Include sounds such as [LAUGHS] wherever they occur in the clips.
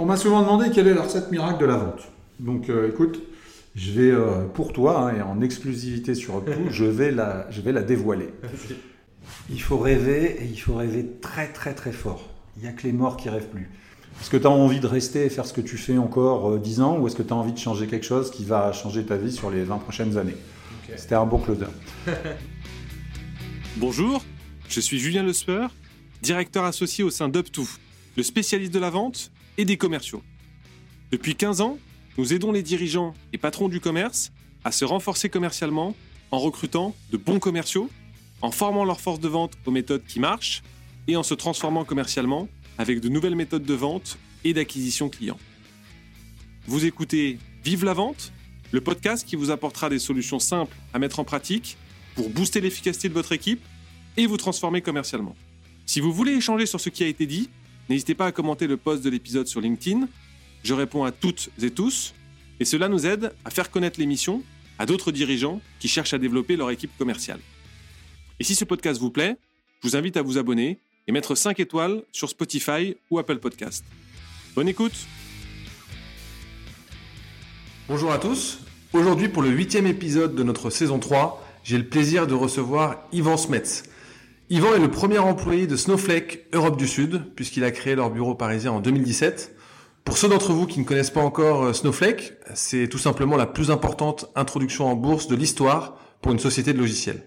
On m'a souvent demandé quelle est la recette miracle de la vente. Donc euh, écoute, je vais euh, pour toi hein, et en exclusivité sur tout, je vais la, je vais la dévoiler. [LAUGHS] Il faut rêver et il faut rêver très très très fort. Il n'y a que les morts qui rêvent plus. Est-ce que tu as envie de rester et faire ce que tu fais encore euh, 10 ans ou est-ce que tu as envie de changer quelque chose qui va changer ta vie sur les 20 prochaines années C'était un bon closer. [LAUGHS] Bonjour, je suis Julien Lespeur, directeur associé au sein d'UpTo, le spécialiste de la vente et des commerciaux. Depuis 15 ans, nous aidons les dirigeants et patrons du commerce à se renforcer commercialement en recrutant de bons commerciaux, en formant leur force de vente aux méthodes qui marchent et en se transformant commercialement avec de nouvelles méthodes de vente et d'acquisition client. Vous écoutez Vive la vente, le podcast qui vous apportera des solutions simples à mettre en pratique pour booster l'efficacité de votre équipe et vous transformer commercialement. Si vous voulez échanger sur ce qui a été dit, n'hésitez pas à commenter le post de l'épisode sur LinkedIn. Je réponds à toutes et tous et cela nous aide à faire connaître l'émission à d'autres dirigeants qui cherchent à développer leur équipe commerciale. Et si ce podcast vous plaît, je vous invite à vous abonner et mettre 5 étoiles sur Spotify ou Apple Podcast. Bonne écoute Bonjour à tous. Aujourd'hui, pour le huitième épisode de notre saison 3, j'ai le plaisir de recevoir Yvan Smets. Yvan est le premier employé de Snowflake Europe du Sud, puisqu'il a créé leur bureau parisien en 2017. Pour ceux d'entre vous qui ne connaissent pas encore euh, Snowflake, c'est tout simplement la plus importante introduction en bourse de l'histoire pour une société de logiciels.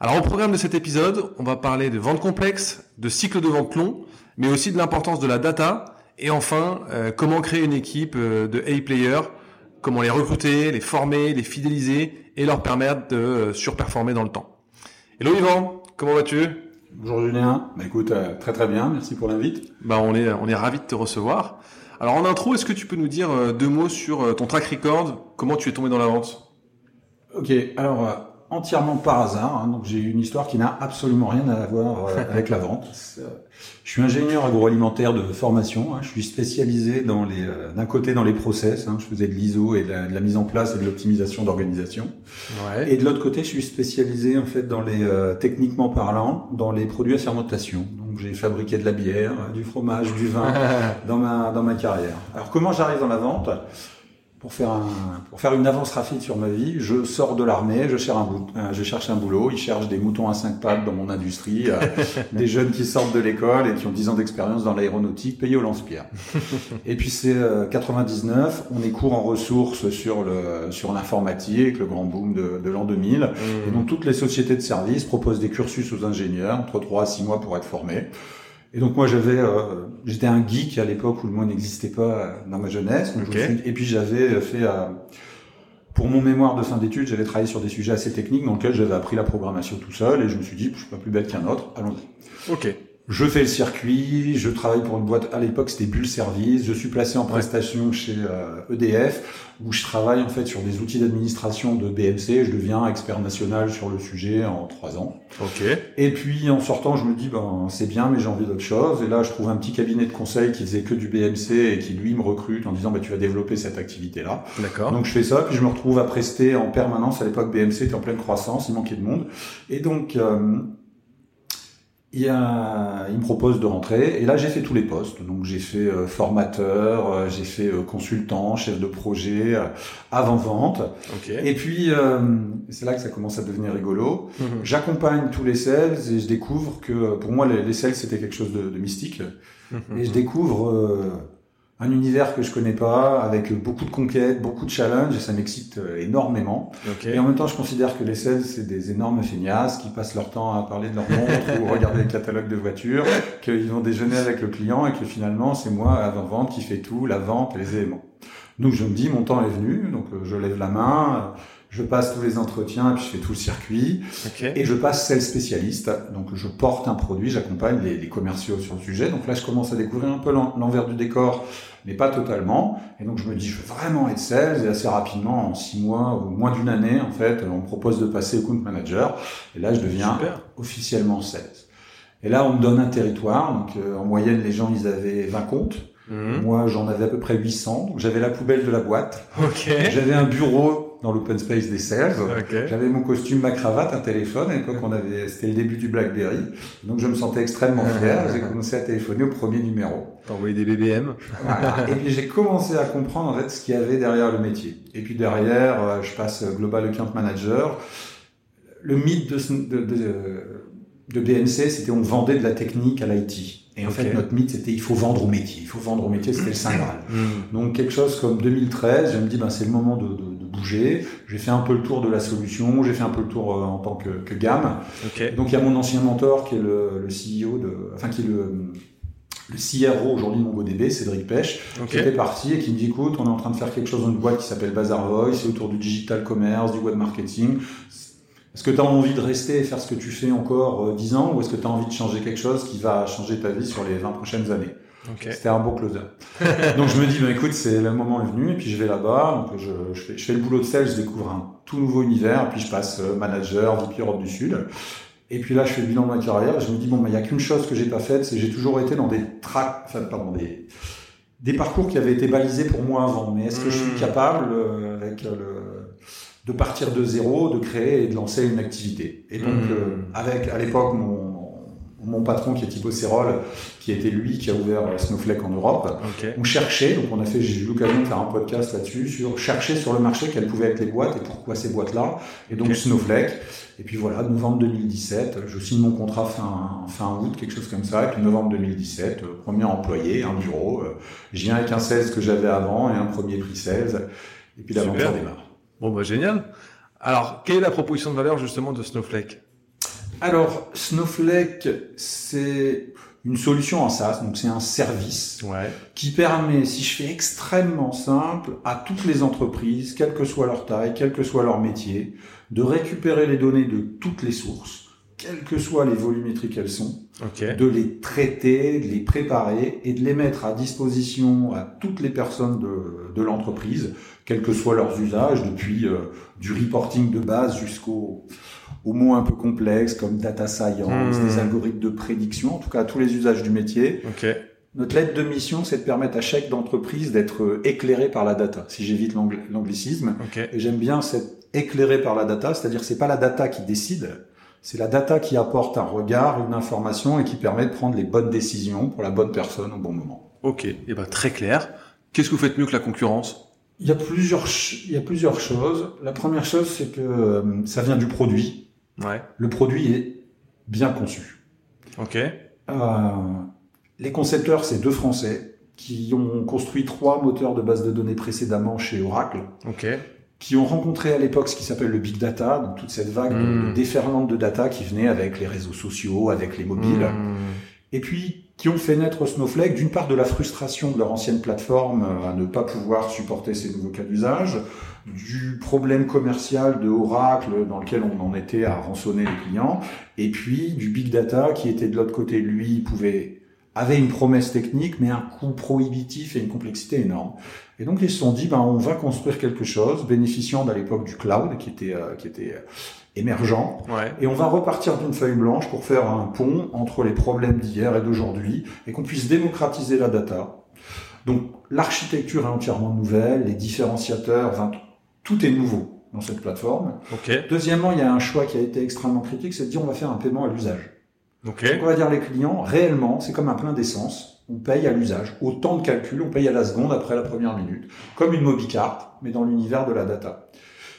Alors au programme de cet épisode, on va parler de vente complexe, de cycle de vente long, mais aussi de l'importance de la data, et enfin, euh, comment créer une équipe euh, de A-players, comment les recruter, les former, les fidéliser, et leur permettre de surperformer dans le temps. Hello Yvan, comment vas-tu? Bonjour Julien, bah, écoute, euh, très très bien, merci pour l'invite. Bah on est on est ravi de te recevoir. Alors en intro, est-ce que tu peux nous dire euh, deux mots sur euh, ton track record, comment tu es tombé dans la vente? Ok, alors entièrement par hasard, hein, donc j'ai une histoire qui n'a absolument rien à voir euh, [LAUGHS] avec la vente. Je suis ingénieur agroalimentaire de formation, hein, je suis spécialisé dans les, euh, d'un côté dans les process, hein, je faisais de l'ISO et de la, de la mise en place et de l'optimisation d'organisation. Ouais. Et de l'autre côté, je suis spécialisé en fait dans les euh, techniquement parlant, dans les produits à fermentation. Donc j'ai fabriqué de la bière, du fromage, du vin [LAUGHS] dans ma dans ma carrière. Alors comment j'arrive dans la vente? Pour faire un pour faire une avance rapide sur ma vie, je sors de l'armée, je cherche un euh, je cherche un boulot, ils cherchent des moutons à cinq pattes dans mon industrie, euh, [LAUGHS] des jeunes qui sortent de l'école et qui ont 10 ans d'expérience dans l'aéronautique, payés au lance-pierre. [LAUGHS] et puis c'est euh, 99, on est court en ressources sur le sur l'informatique, le grand boom de, de l'an 2000. Et donc toutes les sociétés de services proposent des cursus aux ingénieurs, entre 3 à 6 mois pour être formés. Et donc moi j'avais, euh, j'étais un geek à l'époque où le mot n'existait pas euh, dans ma jeunesse. Donc, je et puis j'avais fait, euh, pour mon mémoire de fin d'études, j'avais travaillé sur des sujets assez techniques dans lesquels j'avais appris la programmation tout seul. Et je me suis dit, je suis pas plus bête qu'un autre, allons-y. Ok. Je fais le circuit, je travaille pour une boîte, à l'époque c'était Bull Service, je suis placé en prestation chez euh, EDF, où je travaille en fait sur des outils d'administration de BMC, je deviens expert national sur le sujet en trois ans. Ok. Et puis en sortant, je me dis, ben c'est bien, mais j'ai envie d'autre chose. Et là, je trouve un petit cabinet de conseil qui faisait que du BMC et qui lui me recrute en disant, bah, tu vas développer cette activité-là. D'accord. Donc je fais ça, puis je me retrouve à prester en permanence. À l'époque, BMC était en pleine croissance, il manquait de monde. Et donc, euh, il, y a, il me propose de rentrer. Et là, j'ai fait tous les postes. Donc j'ai fait euh, formateur, euh, j'ai fait euh, consultant, chef de projet, euh, avant-vente. Ok. Et puis, euh, c'est là que ça commence à devenir rigolo. Mhm. J'accompagne tous les sales et je découvre que pour moi, les, les sales, c'était quelque chose de, de mystique. Mhm. Et je découvre euh, un univers que je connais pas, avec beaucoup de conquêtes, beaucoup de challenges, et ça m'excite euh, énormément. Ok. Et en même temps, je considère que les sales, c'est des énormes feignasses qui passent leur temps à parler de leur montre ou regarder le catalogue de voitures, qu'ils vont déjeuner avec le client et que finalement, c'est moi, avant-vente, qui fait tout, la vente et les éléments. Donc je me dis, mon temps est venu, donc euh, je lève la main, je passe tous les entretiens et puis je fais tout le circuit. Ok. Et je passe sales spécialiste, donc je porte un produit, j'accompagne les, les commerciaux sur le sujet. Donc là, je commence à découvrir un peu l'en- l'envers du décor, mais pas totalement. Et donc je me dis, je veux vraiment être sales. Et assez rapidement, en six mois ou moins d'une année, en fait, on me propose de passer account manager. Et là, je deviens Super. officiellement sales. Et là, on me donne un territoire. Donc euh, en moyenne, les gens, ils avaient 20 comptes. Mhm. Moi, j'en avais à peu près 800. Donc j'avais la poubelle de la boîte. Ok. J'avais un bureau dans l'open space des sales. Ok. J'avais mon costume, ma cravate, un téléphone. À l'époque, on avait, c'était le début du BlackBerry. Donc, je me sentais extrêmement [LAUGHS] fier. J'ai commencé à téléphoner au premier numéro. T'envoyais des BBM. Voilà. [LAUGHS] Et puis j'ai commencé à comprendre en fait ce qu'il y avait derrière le métier. Et puis derrière, euh, je passe Global Account Manager. Le mythe de, de, de, de BNC, c'était on vendait de la technique à l'IT. Et en fait, notre mythe, c'était il faut vendre au métier. Il faut vendre au métier, c'était le Saint [CLEARS THROAT] Graal. Hmm. Donc quelque chose comme 2013, je me dis ben, c'est le moment de, de, de bouger. J'ai fait un peu le tour de la solution, j'ai fait un peu le tour euh, en tant que, que gamme. Donc il y a mon ancien mentor qui est le, le CEO de, enfin qui est le, le CRO aujourd'hui de MongoDB, Cédric Pêche, qui était parti et qui me dit écoute, on est en train de faire quelque chose dans une boîte qui s'appelle Bazar Voice, c'est autour du digital commerce, du web marketing. Est-ce que tu as envie de rester et faire ce que tu fais encore euh, 10 ans ou est-ce que tu as envie de changer quelque chose qui va changer ta vie sur les 20 prochaines années? C'était un beau closer. [LAUGHS] donc je me dis, bah, écoute, c'est le moment est venu, et puis je vais là-bas, donc je, je, fais, je fais le boulot de sales, je découvre un tout nouveau univers, puis je passe euh, manager, VP Europe du Sud. Et puis là, je fais le bilan de ma carrière, je me dis, bon, bah, il y a qu'une chose que j'ai pas faite, c'est que j'ai toujours été dans des tracks, enfin, pardon, des, des parcours qui avaient été balisés pour moi avant. Mais est-ce que je suis Mm. capable, euh, avec euh, le, de partir de zéro, de créer et de lancer une activité? Et donc, Mm. euh, avec, à l'époque, mon, mon patron qui est Thibaut Serrol, qui était lui qui a ouvert Snowflake en Europe, Ok. on cherchait, donc on a fait, j'ai eu l'occasion de faire un podcast là-dessus, sur chercher sur le marché quelles pouvaient être les boîtes et pourquoi ces boîtes-là. Et donc. Snowflake. Et puis voilà, novembre 2017, je signe mon contrat fin, fin août, quelque chose comme ça. Et puis novembre 2017, euh, premier employé, un bureau. euh, Je viens avec un 16 que j'avais avant et un premier prix 16. Et puis l'aventure démarre. Bon, bah, génial. Alors, quelle est la proposition de valeur, justement, de Snowflake? Alors, Snowflake, c'est une solution en SaaS, donc c'est un service Ouais. qui permet, si je fais extrêmement simple, à toutes les entreprises, quelle que soit leur taille, quel que soit leur métier, de récupérer les données de toutes les sources, quelles que soient les volumétries qu'elles sont, de les traiter, de les préparer et de les mettre à disposition à toutes les personnes de, de l'entreprise, quels que soient leurs usages, depuis euh, du reporting de base jusqu'au aux mots un peu complexes comme data science, Hmm. des algorithmes de prédiction, en tout cas tous les usages du métier. Ok. Notre lettre de mission, c'est de permettre à chaque d'entreprise d'être euh, éclairé par la data, si j'évite l'angl- l'anglicisme. Ok. Et j'aime bien cette éclairé par la data, c'est-à-dire c'est pas la data qui décide, c'est la data qui apporte un regard, une information et qui permet de prendre les bonnes décisions pour la bonne personne au bon moment. Ok. Et ben, très clair. Qu'est-ce que vous faites mieux que la concurrence? Il y a plusieurs, il y a plusieurs choses. La première chose, c'est que euh, ça vient du produit. Ouais. Le produit est bien conçu. Ok. Euh, les concepteurs, c'est deux Français qui ont construit trois moteurs de base de données précédemment chez Oracle, Ok. qui ont rencontré à l'époque ce qui s'appelle le big data, donc toute cette vague de- Mm. de déferlante de data qui venait avec les réseaux sociaux, avec les mobiles, Hmm. et puis qui ont fait naître Snowflake d'une part de la frustration de leur ancienne plateforme euh, à ne pas pouvoir supporter ces nouveaux cas d'usage, du problème commercial de Oracle dans lequel on en était à rançonner les clients, et puis du big data qui était de l'autre côté, lui, pouvait avait une promesse technique, mais un coût prohibitif et une complexité énorme. Et donc ils se sont dit, ben on va construire quelque chose, bénéficiant à l'époque du cloud qui était euh, qui était euh, émergent, Ouais. et on va repartir d'une feuille blanche pour faire un pont entre les problèmes d'hier et d'aujourd'hui et qu'on puisse démocratiser la data. Donc l'architecture est entièrement nouvelle, les différenciateurs, tout est nouveau dans cette plateforme. Ok. Deuxièmement, il y a un choix qui a été extrêmement critique, c'est de dire on va faire un paiement à l'usage. Ok. Donc on va dire les clients, réellement, c'est comme un plein d'essence. On paye à l'usage. Au temps de calcul, on paye à la seconde après la première minute. Comme une mobicarte, mais dans l'univers de la data.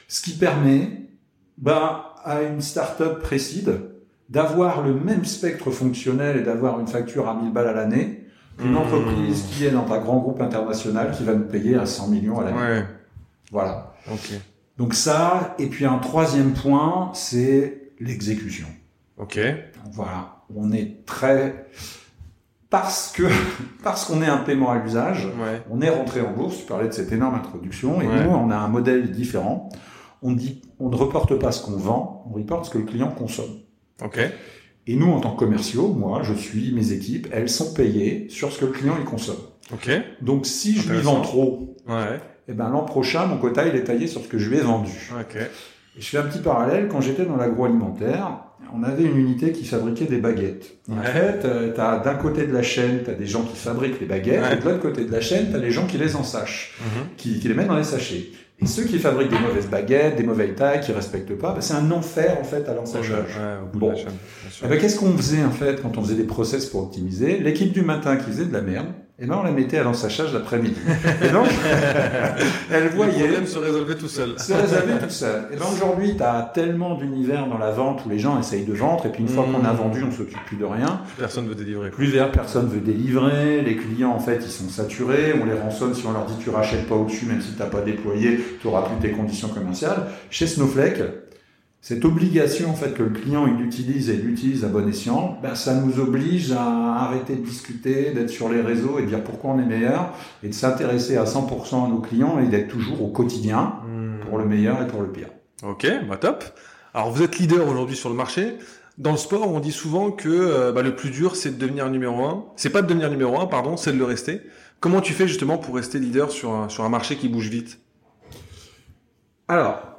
Ce qui permet, bah, à une startup précide d'avoir le même spectre fonctionnel et d'avoir une facture à 1000 balles à l'année qu'une Mmh. entreprise qui est dans un grand groupe international qui va nous payer à 100 millions à l'année. Ouais. Voilà. Ok. Donc ça, et puis un troisième point, c'est l'exécution. Ok. Voilà, on est très parce que [LAUGHS] parce qu'on est un paiement à l'usage, Ouais. on est rentré en bourse. Tu parlais de cette énorme introduction et Ouais. nous on a un modèle différent. On dit on ne reporte pas ce qu'on vend, on reporte ce que le client consomme. Ok. Et nous en tant que commerciaux, moi je suis mes équipes, elles sont payées sur ce que le client il consomme. Ok. Donc si je lui vends trop, Ouais. Eh ben l'an prochain mon quota il est taillé sur ce que je lui ai vendu. Ok. Et je fais un petit parallèle. Quand j'étais dans l'agroalimentaire, on avait une unité qui fabriquait des baguettes. Et En fait, tu as d'un côté de la chaîne, tu as des gens qui fabriquent les baguettes, Ouais. et de l'autre côté de la chaîne, tu as les gens qui les ensachent, Mhm. qui, qui les mettent dans les sachets. Et ceux qui fabriquent des mauvaises baguettes, des mauvaises tailles, qui respectent pas, ben, c'est un enfer en fait à. Ouais, bout Bon. ben, Qu'est-ce qu'on faisait en fait quand on faisait des process pour optimiser? L'équipe du matin qui faisait de la merde, et ben on la mettait à l'ensachage l'après-midi. Et donc, [LAUGHS] elle voyait. Le problème se résolvait tout seul. Se résolvait tout seul. Et ben aujourd'hui, tu as tellement d'univers dans la vente où les gens essayent de vendre, et puis une fois qu'on a mmh. vendu, on s'occupe plus de rien. Personne veut délivrer. Plus vers personne veut délivrer. Les clients, en fait, ils sont saturés. On les rançonne si on leur dit tu rachètes pas au-dessus, même si t'as pas déployé, tu auras plus tes conditions commerciales. Chez Snowflake, cette obligation en fait que le client il utilise et l'utilise à bon escient, ben, ça nous oblige à arrêter de discuter, d'être sur les réseaux et de dire pourquoi on est meilleur et de s'intéresser à 100% à nos clients et d'être toujours au quotidien hmm. pour le meilleur et pour le pire. Ok, bah top. Alors vous êtes leader aujourd'hui sur le marché. Dans le sport, on dit souvent que euh, bah, le plus dur c'est de devenir numéro un. C'est pas de devenir numéro un, pardon, c'est de le rester. Comment tu fais justement pour rester leader sur un, sur un marché qui bouge vite? Alors,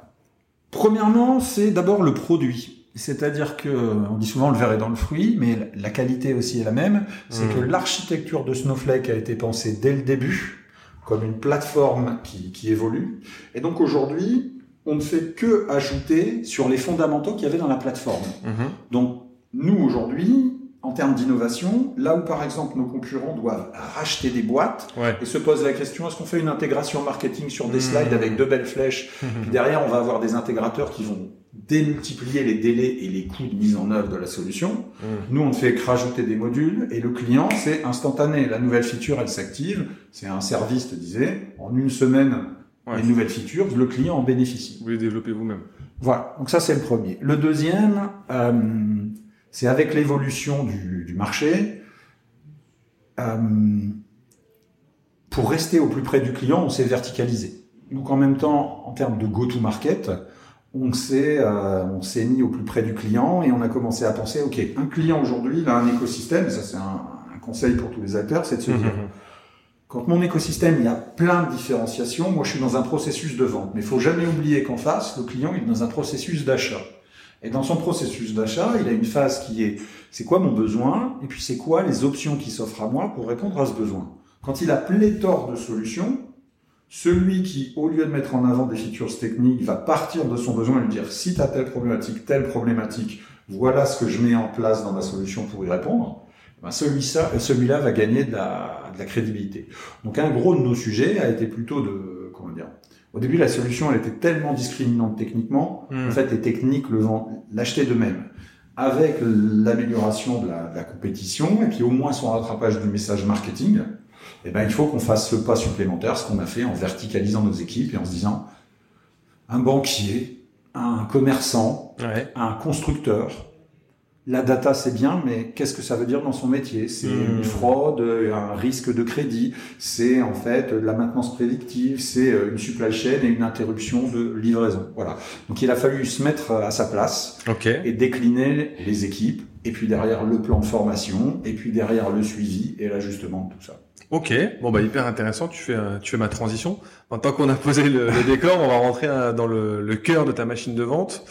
Premièrement, c'est d'abord le produit. C'est-à-dire que, on dit souvent le verre est dans le fruit, mais la qualité aussi est la même. C'est mmh. que l'architecture de Snowflake a été pensée dès le début comme une plateforme qui, évolue. Et donc aujourd'hui, on ne fait que ajouter sur les fondamentaux qu'il y avait dans la plateforme. Mmh. Donc nous aujourd'hui, en termes d'innovation, là où par exemple nos concurrents doivent racheter des boîtes et se posent la question est-ce qu'on fait une intégration marketing sur des mmh. slides avec deux belles flèches, mmh. [LAUGHS] puis derrière on va avoir des intégrateurs qui vont démultiplier les délais et les coûts de mise en œuvre de la solution. Mmh. Nous on ne fait que rajouter des modules et le client c'est instantané. La nouvelle feature elle s'active, c'est un service, te disais, en une semaine une nouvelle feature, le client en bénéficie. Vous les développez vous-même. Voilà, donc ça c'est le premier. Le deuxième. Euh, c'est avec l'évolution du, marché, euh, pour rester au plus près du client, on s'est verticalisé. Donc en même temps, en termes de go-to-market, on s'est euh, on s'est mis au plus près du client et on a commencé à penser, ok, un client aujourd'hui, il a un écosystème, ça c'est un, conseil pour tous les acteurs, c'est de se dire, quand mon écosystème, il y a plein de différenciations, moi je suis dans un processus de vente, mais il faut jamais oublier qu'en face, le client il est dans un processus d'achat. Et dans son processus d'achat, il a une phase qui est c'est quoi mon besoin? Et puis c'est quoi les options qui s'offrent à moi pour répondre à ce besoin? Quand il a pléthore de solutions, celui qui, au lieu de mettre en avant des features techniques, va partir de son besoin et lui dire si tu as telle problématique, telle problématique, voilà ce que je mets en place dans ma solution pour y répondre. Ben celui-là celui va gagner de la, de la crédibilité. Donc un gros de nos sujets a été plutôt de comment dire au début, la solution, elle était tellement discriminante techniquement, hmm. en fait, les techniques l'achetaient d'eux-mêmes. Avec l'amélioration de la, compétition, et puis au moins son rattrapage du message marketing, eh ben, il faut qu'on fasse ce pas supplémentaire, ce qu'on a fait en verticalisant nos équipes et en se disant, un banquier, un commerçant, un constructeur, la data c'est bien, mais qu'est-ce que ça veut dire dans son métier? C'est hmm. une fraude, un risque de crédit, c'est en fait de la maintenance prédictive, c'est euh, une supply chain et une interruption de livraison. Voilà. Donc il a fallu se mettre à sa place et décliner les équipes, et puis derrière le plan de formation, et puis derrière le suivi et l'ajustement de tout ça. Ok, bon bah hyper intéressant. Tu fais tu fais ma transition. En tant qu'on a posé le, décor, on va rentrer euh, dans le, le cœur de ta machine de vente.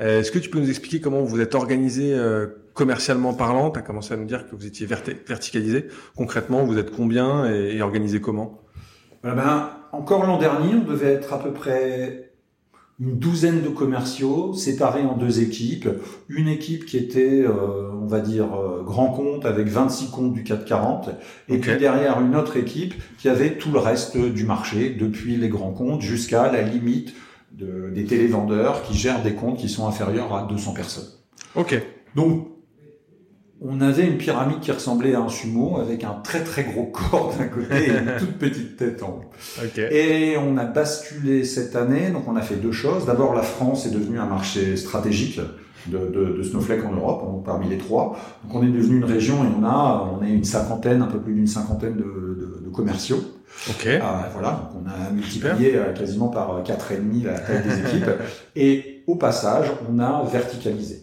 Euh, est-ce que tu peux nous expliquer comment vous êtes organisé euh, commercialement parlant? Tu as commencé à nous dire que vous étiez verticalisé. Concrètement, vous êtes combien et, organisé comment? Ben, encore l'an dernier, on devait être à peu près une douzaine de commerciaux séparés en deux équipes. Une équipe qui était, euh, on va dire, euh, grand compte avec 26 comptes du 440. Et puis derrière une autre équipe qui avait tout le reste du marché, depuis les grands comptes jusqu'à la limite de, des télévendeurs qui gèrent des comptes qui sont inférieurs à 200 personnes. Ok. Donc on avait une pyramide qui ressemblait à un sumo avec un très très gros corps d'un côté et une [LAUGHS] toute petite tête en haut. Et on a basculé cette année, donc on a fait deux choses. D'abord, la France est devenue un marché stratégique de, de, de Snowflake en Europe, parmi les trois. Donc on est devenu une région et on a, on est une cinquantaine, un peu plus d'une cinquantaine de, de, de commerciaux. Ok. Ah, voilà, donc on a multiplié euh, quasiment par quatre et demi la taille des [LAUGHS] équipes. Et au passage, on a verticalisé.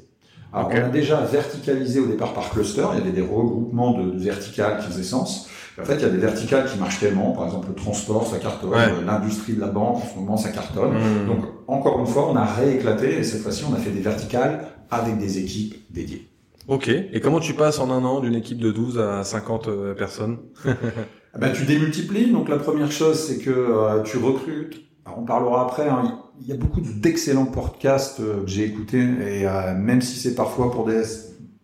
Alors, on a déjà verticalisé au départ par cluster. Il y avait des regroupements de, verticales qui faisaient sens. en fait, il y a des verticales qui marchent tellement. Par exemple, le transport, ça cartonne. L'industrie de la banque, en ce moment, ça cartonne. Hmm. Donc, encore une fois, on a rééclaté et cette fois-ci, on a fait des verticales avec des équipes dédiées. Ok. Et comment tu passes en un an d'une équipe de 12 à 50 euh, personnes [LAUGHS] ah ben, Tu démultiplies. Donc, la première chose, c'est que euh, tu recrutes. on parlera après. Hein, il y a beaucoup d'excellents podcasts euh, que j'ai écoutés et euh, même si c'est parfois pour des,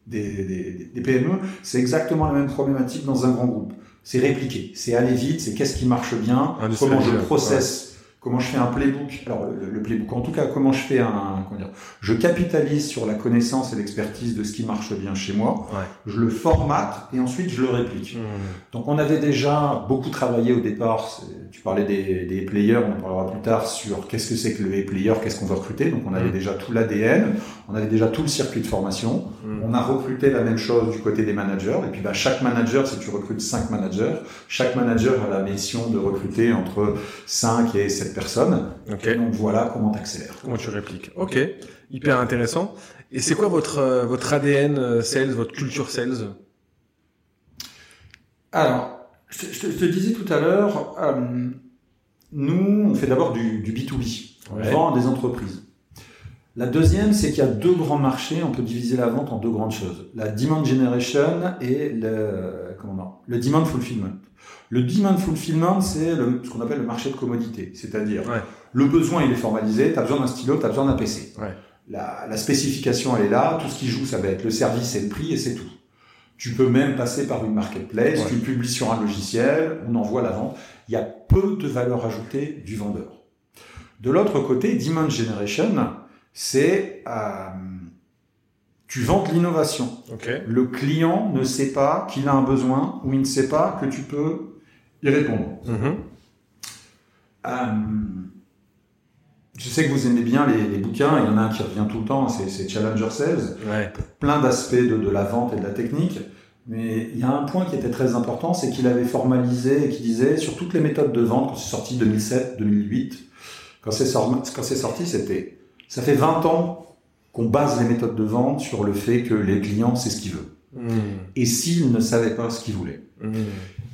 des, des, PME, c'est exactement la même problématique dans un grand groupe. c'est répliquer, c'est aller vite, c'est qu'est-ce qui marche bien, comment je processe, comment je fais un playbook? Alors le, le playbook, en tout cas, comment je fais un, comment dire, je capitalise sur la connaissance et l'expertise de ce qui marche bien chez moi, Ouais. je le formate et ensuite je le réplique. Mmh. Donc on avait déjà beaucoup travaillé au départ, tu parlais des, des players, on en parlera plus tard sur qu'est-ce que c'est que le player, qu'est-ce qu'on veut recruter. Donc on avait Mm. déjà tout l'ADN, on avait déjà tout le circuit de formation. Mm. On a recruté la même chose du côté des managers. Et puis bah, chaque manager, si tu recrutes cinq managers, chaque manager a la mission de recruter entre 5 et 7 personnes. Ok. Et donc voilà comment t'accélères. Comment tu répliques Ok, hyper intéressant. Et c'est quoi votre euh, votre ADN euh, sales, votre culture sales? Alors, je te, je te- je te disais tout à l'heure, euh, nous, on fait d'abord du, du B2B. On Ouais. vend à des entreprises. La deuxième, c'est qu'il y a deux grands marchés. On peut diviser la vente en deux grandes choses. La demand generation et le, comment le demand fulfillment. Le demand fulfillment, c'est ce qu'on appelle le marché de commodité. C'est-à-dire, Ouais. le besoin, il est formalisé. Tu as besoin d'un stylo, tu as besoin d'un PC. Ouais. La, la spécification, elle est là. Tout ce qui joue, ça va être le service et le prix et c'est tout. Tu peux même passer par une marketplace, Ouais. tu publies sur un logiciel, on envoie la vente. Il y a peu de valeur ajoutée du vendeur. De l'autre côté, Demand Generation, c'est euh, tu vends de l'innovation. Le client ne sait pas qu'il a un besoin ou il ne sait pas que tu peux y répondre. Mhm. Euh, je sais que vous aimez bien les, les bouquins, il y en a un qui revient tout le temps, c'est Challenger Sales. Ouais. plein d'aspects de, de la vente et de la technique. Mais il y a un point qui était très important, c'est qu'il avait formalisé et qui disait sur toutes les méthodes de vente, quand c'est sorti 2007, 2008, quand c'est sorti, quand c'est sorti, c'était, ça fait 20 ans qu'on base les méthodes de vente sur le fait que les clients, c'est ce qu'ils veulent. Mhm. Et s'ils ne savaient pas ce qu'ils voulaient. Mhm.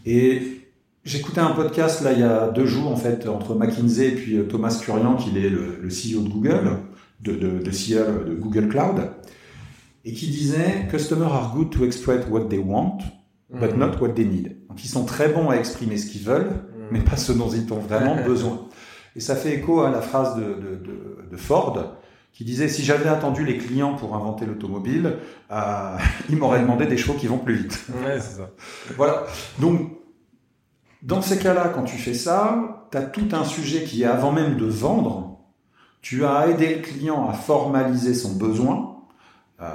Et j'écoutais un podcast là il y a deux jours en fait entre McKinsey et puis euh, Thomas Kurian qui est le, le CEO de Google, de, de, de CEO de Google Cloud, et qui disait Customers are good to express what they want, but not what they need. Donc ils sont très bons à exprimer ce qu'ils veulent, Mhm. mais pas ce dont ils ont vraiment [LAUGHS] besoin. Et ça fait écho à la phrase de, de, de, de Ford qui disait si j'avais attendu les clients pour inventer l'automobile, euh, [LAUGHS] ils m'auraient demandé des chevaux qui vont plus vite. Ouais, c'est ça. Voilà. Donc, dans ces cas-là, quand tu fais ça, tu as tout un sujet qui est avant même de vendre. Tu as aidé le client à formaliser son besoin. Euh,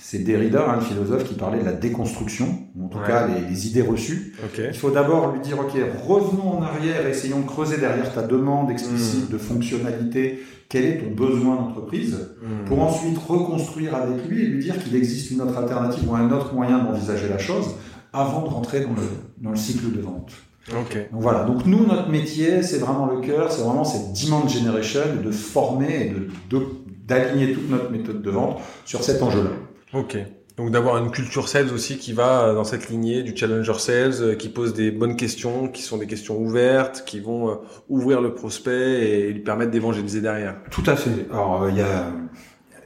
c'est Derrida, hein, le philosophe, qui parlait de la déconstruction, ou en tout Ouais. cas les, les idées reçues. Il faut d'abord lui dire, OK, revenons en arrière, essayons de creuser derrière ta demande explicite de fonctionnalité, quel est ton besoin d'entreprise, Mhm. pour ensuite reconstruire avec lui et lui dire qu'il existe une autre alternative ou un autre moyen d'envisager la chose avant de rentrer dans le, dans le cycle de vente. Ok. Donc voilà, donc nous, notre métier, c'est vraiment le cœur, c'est vraiment cette demand generation, de former et de, de- d'aligner toute notre méthode de vente sur cet enjeu-là. Ok. Donc d'avoir une culture sales aussi qui va dans cette lignée du challenger sales, euh, qui pose des bonnes questions, qui sont des questions ouvertes, qui vont euh, ouvrir le prospect et lui permettre d'évangéliser derrière. Tout à fait. Alors, euh, il y a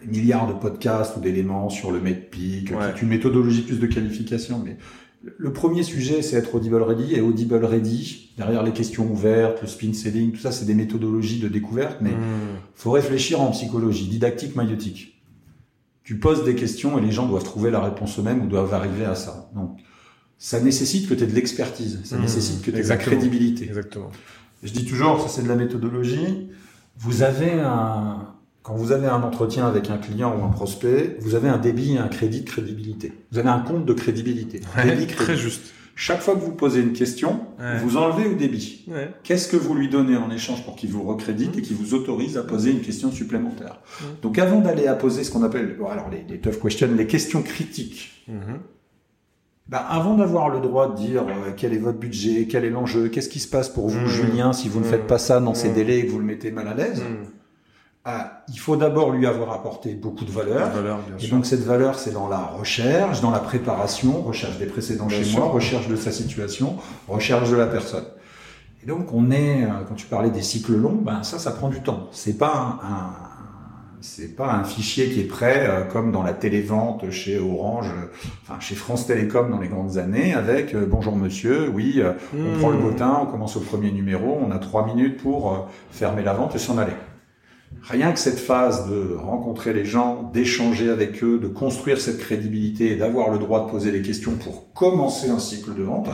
milliards de podcasts ou d'éléments sur le MedPeak, Ouais. qui est une méthodologie plus de qualification, mais le premier sujet, c'est être audible ready, et audible ready, derrière les questions ouvertes, le spin selling, tout ça, c'est des méthodologies de découverte, mais Mhm. faut réfléchir en psychologie, didactique, maïotique. Tu poses des questions et les gens doivent trouver la réponse eux-mêmes ou doivent arriver à ça. Donc, ça nécessite que tu aies de l'expertise, ça Mmh, nécessite que tu aies de la crédibilité. Exactement. Je dis toujours, ça c'est de la méthodologie. Vous avez un, quand vous avez un entretien avec un client ou un prospect, vous avez un débit et un crédit de crédibilité. Vous avez un compte de crédibilité. Ouais, Débit, très juste. Chaque fois que vous posez une question, Ouais. vous enlevez au débit. Ouais. Qu'est-ce que vous lui donnez en échange pour qu'il vous recrédite et qu'il vous autorise à poser une question supplémentaire Mhm. Donc avant d'aller à poser ce qu'on appelle, bon, alors les, les tough questions, les questions critiques, Mhm. bah, avant d'avoir le droit de dire euh, quel est votre budget, quel est l'enjeu, qu'est-ce qui se passe pour vous. Julien, si vous ne faites pas ça dans ces délais et que vous le mettez mal à l'aise. Ah, il faut d'abord lui avoir apporté beaucoup de valeur. Et sûr. donc cette valeur, c'est dans la recherche, dans la préparation, recherche des précédents Bien chez sûr. moi, recherche de sa situation, recherche de la personne. Et donc on est, euh, quand tu parlais des cycles longs, ben ça, ça prend du temps. C'est pas un, un- c'est pas un fichier qui est prêt euh, comme dans la télévente chez Orange, enfin chez France Télécom dans les grandes années, avec euh, bonjour monsieur, oui, on prend le bottin, on commence au premier numéro, on a trois minutes pour fermer la vente et s'en aller. Rien que cette phase de rencontrer les gens, d'échanger avec eux, de construire cette crédibilité et d'avoir le droit de poser des questions pour commencer un cycle de vente,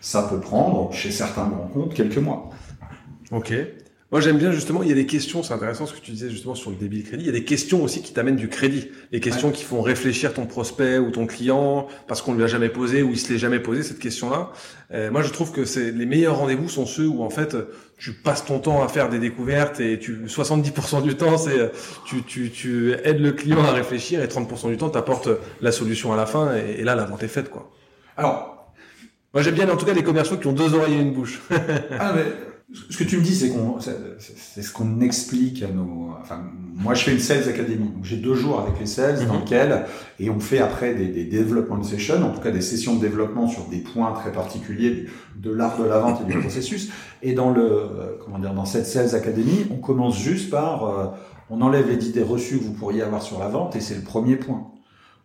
ça peut prendre, chez certains grands comptes, quelques mois. Ok. Moi, j'aime bien justement, il y a des questions, c'est intéressant ce que tu disais justement sur le débit de crédit, il y a des questions aussi qui t'amènent du crédit. Les questions qui font réfléchir ton prospect ou ton client parce qu'on lui a jamais posé ou il se l'est jamais posé cette question-là. Euh, moi, je trouve que c'est les meilleurs rendez-vous sont ceux où en fait tu passes ton temps à faire des découvertes et tu 70% du temps c'est tu, tu, tu aides le client à réfléchir et 30% du temps tu apportes la solution à la fin et, là la vente est faite quoi. Alors, moi j'aime bien en tout cas les commerciaux qui ont deux oreilles et une bouche. ah mais ce que tu me dis, c'est qu'on, c'est ce qu'on explique à nos. Enfin, moi, je fais une sales academy, donc j'ai deux jours avec les sales dans mhm. lesquels et on fait après des, des development sessions, en tout cas des sessions de développement sur des points très particuliers de l'art de la vente et du processus. Et dans le, comment dire, dans cette sales academy, on commence juste par, euh, on enlève les idées reçues que vous pourriez avoir sur la vente et c'est le premier point.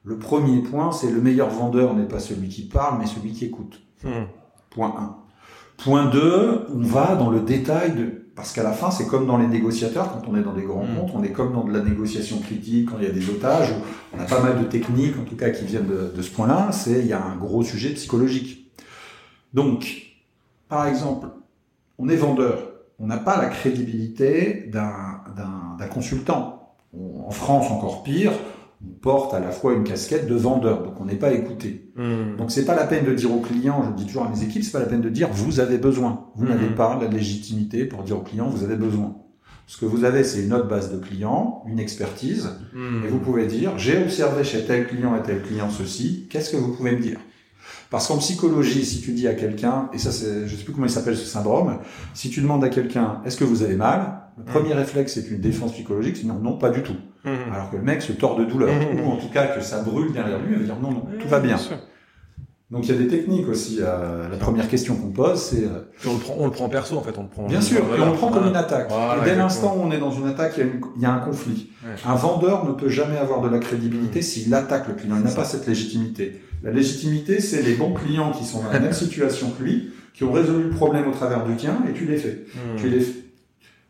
Le premier point, c'est le meilleur vendeur n'est pas celui qui parle, mais celui qui écoute. Hmm. Point 1. Point 2, on va dans le détail de... Parce qu'à la fin, c'est comme dans les négociateurs, quand on est dans des grands mm. comptes, on est comme dans de la négociation critique, quand il y a des otages, on a pas mal de techniques, en tout cas, qui viennent de, ce point-là, c'est il y a un gros sujet psychologique. Donc, par exemple, on est vendeur, on n'a pas la crédibilité d'un consultant. en France, encore pire, porte à la fois une casquette de vendeur, donc on n'est pas écouté. Hmm. Donc c'est pas la peine de dire au client, je dis toujours à mes équipes, c'est pas la peine de dire vous avez besoin. Vous hmm. n'avez pas la légitimité pour dire au client vous avez besoin. Ce que vous avez, c'est une autre base de clients, une expertise, hmm. et vous pouvez dire j'ai observé chez tel client et tel client ceci, qu'est-ce que vous pouvez me dire? Parce qu'en psychologie, si tu dis à quelqu'un, et ça c'est, je sais plus comment il s'appelle ce syndrome, si tu demandes à quelqu'un, est-ce que vous avez mal? Le premier réflexe, c'est une défense psychologique, c'est non, non, pas du tout. Mhm. Alors que le mec se tord de douleur, mhm. ou en tout cas que ça brûle derrière lui, il va dire non, non, tout va bien. Donc il y a des techniques aussi. Euh, la première question qu'on pose, c'est euh, on le prend, on le prend perso en fait, on le prend. Bien sûr, et on le prend comme une attaque. et dès l'instant où on est dans une attaque, il y a, il y a un conflit. Un vendeur ne peut jamais avoir de la crédibilité s'il attaque le client. Il n'a pas cette légitimité. La légitimité, c'est les bons clients qui sont dans la [LAUGHS] même situation que lui, qui ont résolu le problème au travers du tien, et tu les fais. Tu les fais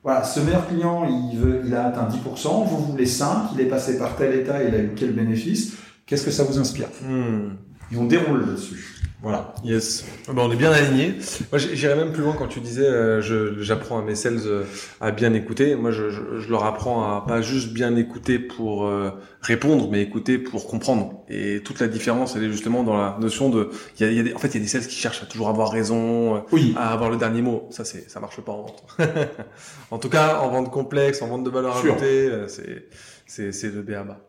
voilà, ce meilleur client, il, veut, il a atteint 10%, vous voulez 5, il est passé par tel état, il a eu quel bénéfice, qu'est-ce que ça vous inspire? Hmm. Et on déroule là-dessus. Voilà. Yes. Ah ben, on est bien alignés. Moi, j'irais même plus loin quand tu disais, euh, j'apprends à mes sales euh, à bien écouter. Moi, je, je, leur apprends à pas juste bien écouter pour euh, répondre, mais écouter pour comprendre. Et toute la différence, elle est justement dans la notion de, y a, y a des, en fait, il y a des sales qui cherchent à toujours avoir raison, oui. à avoir le dernier mot. Ça, c'est, ça marche pas en vente. [LAUGHS] en tout cas, en vente complexe, en vente de valeur ajoutée, c'est, c'est, c'est le BABA.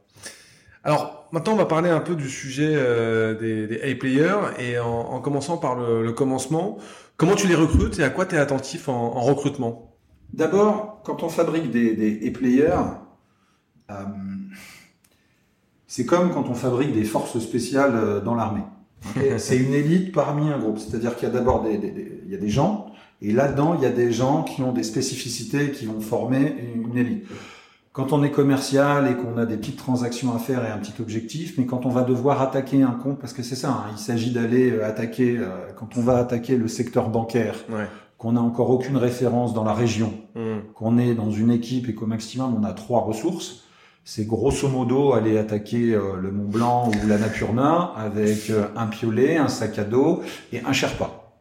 Alors maintenant, on va parler un peu du sujet euh, des, des A-players et en, commençant par le, commencement. Comment tu les recrutes et à quoi tu es attentif en, recrutement? D'abord, quand on fabrique des, des A-players, euh, c'est comme quand on fabrique des forces spéciales euh, dans l'armée. [LAUGHS] c'est une élite parmi un groupe. C'est-à-dire qu'il y a d'abord des, des, il y a des gens, et là-dedans, il y a des gens qui ont des spécificités qui vont former une élite quand on est commercial et qu'on a des petites transactions à faire et un petit objectif, mais quand on va devoir attaquer un compte, parce que c'est ça, hein, il s'agit d'aller euh, attaquer, euh, quand on va attaquer le secteur bancaire, qu'on n'a encore aucune référence dans la région, hmm. qu'on est dans une équipe et qu'au maximum on a trois ressources, c'est grosso modo aller attaquer euh, le Mont Blanc ou la Napurna avec un piolet, un sac à dos et un Sherpa.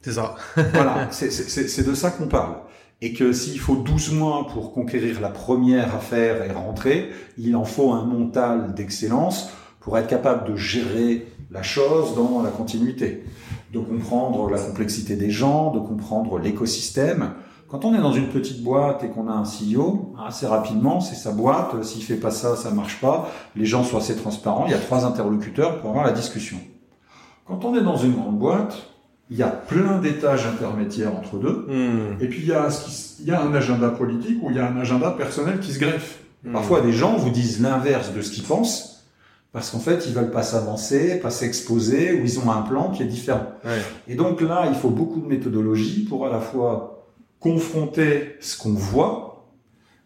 C'est ça. voilà, c'est de ça qu'on parle et que s'il faut 12 mois pour conquérir la première affaire et rentrer, il en faut un mental d'excellence pour être capable de gérer la chose dans la continuité, de comprendre la complexité des gens, de comprendre l'écosystème. Quand on est dans une petite boîte et qu'on a un CEO, assez rapidement, c'est sa boîte, s'il fait pas ça, ça marche pas, les gens sont assez transparents, il y a trois interlocuteurs pour avoir la discussion. Quand on est dans une grande boîte, il y a plein d'étages intermédiaires entre deux, hmm. et puis il y, a, il y a un agenda politique ou il y a un agenda personnel qui se greffe. Hmm. Parfois, des gens vous disent l'inverse de ce qu'ils pensent, parce qu'en fait, ils veulent pas s'avancer, pas s'exposer, ou ils ont un plan qui est différent. Et donc là, il faut beaucoup de méthodologie pour à la fois confronter ce qu'on voit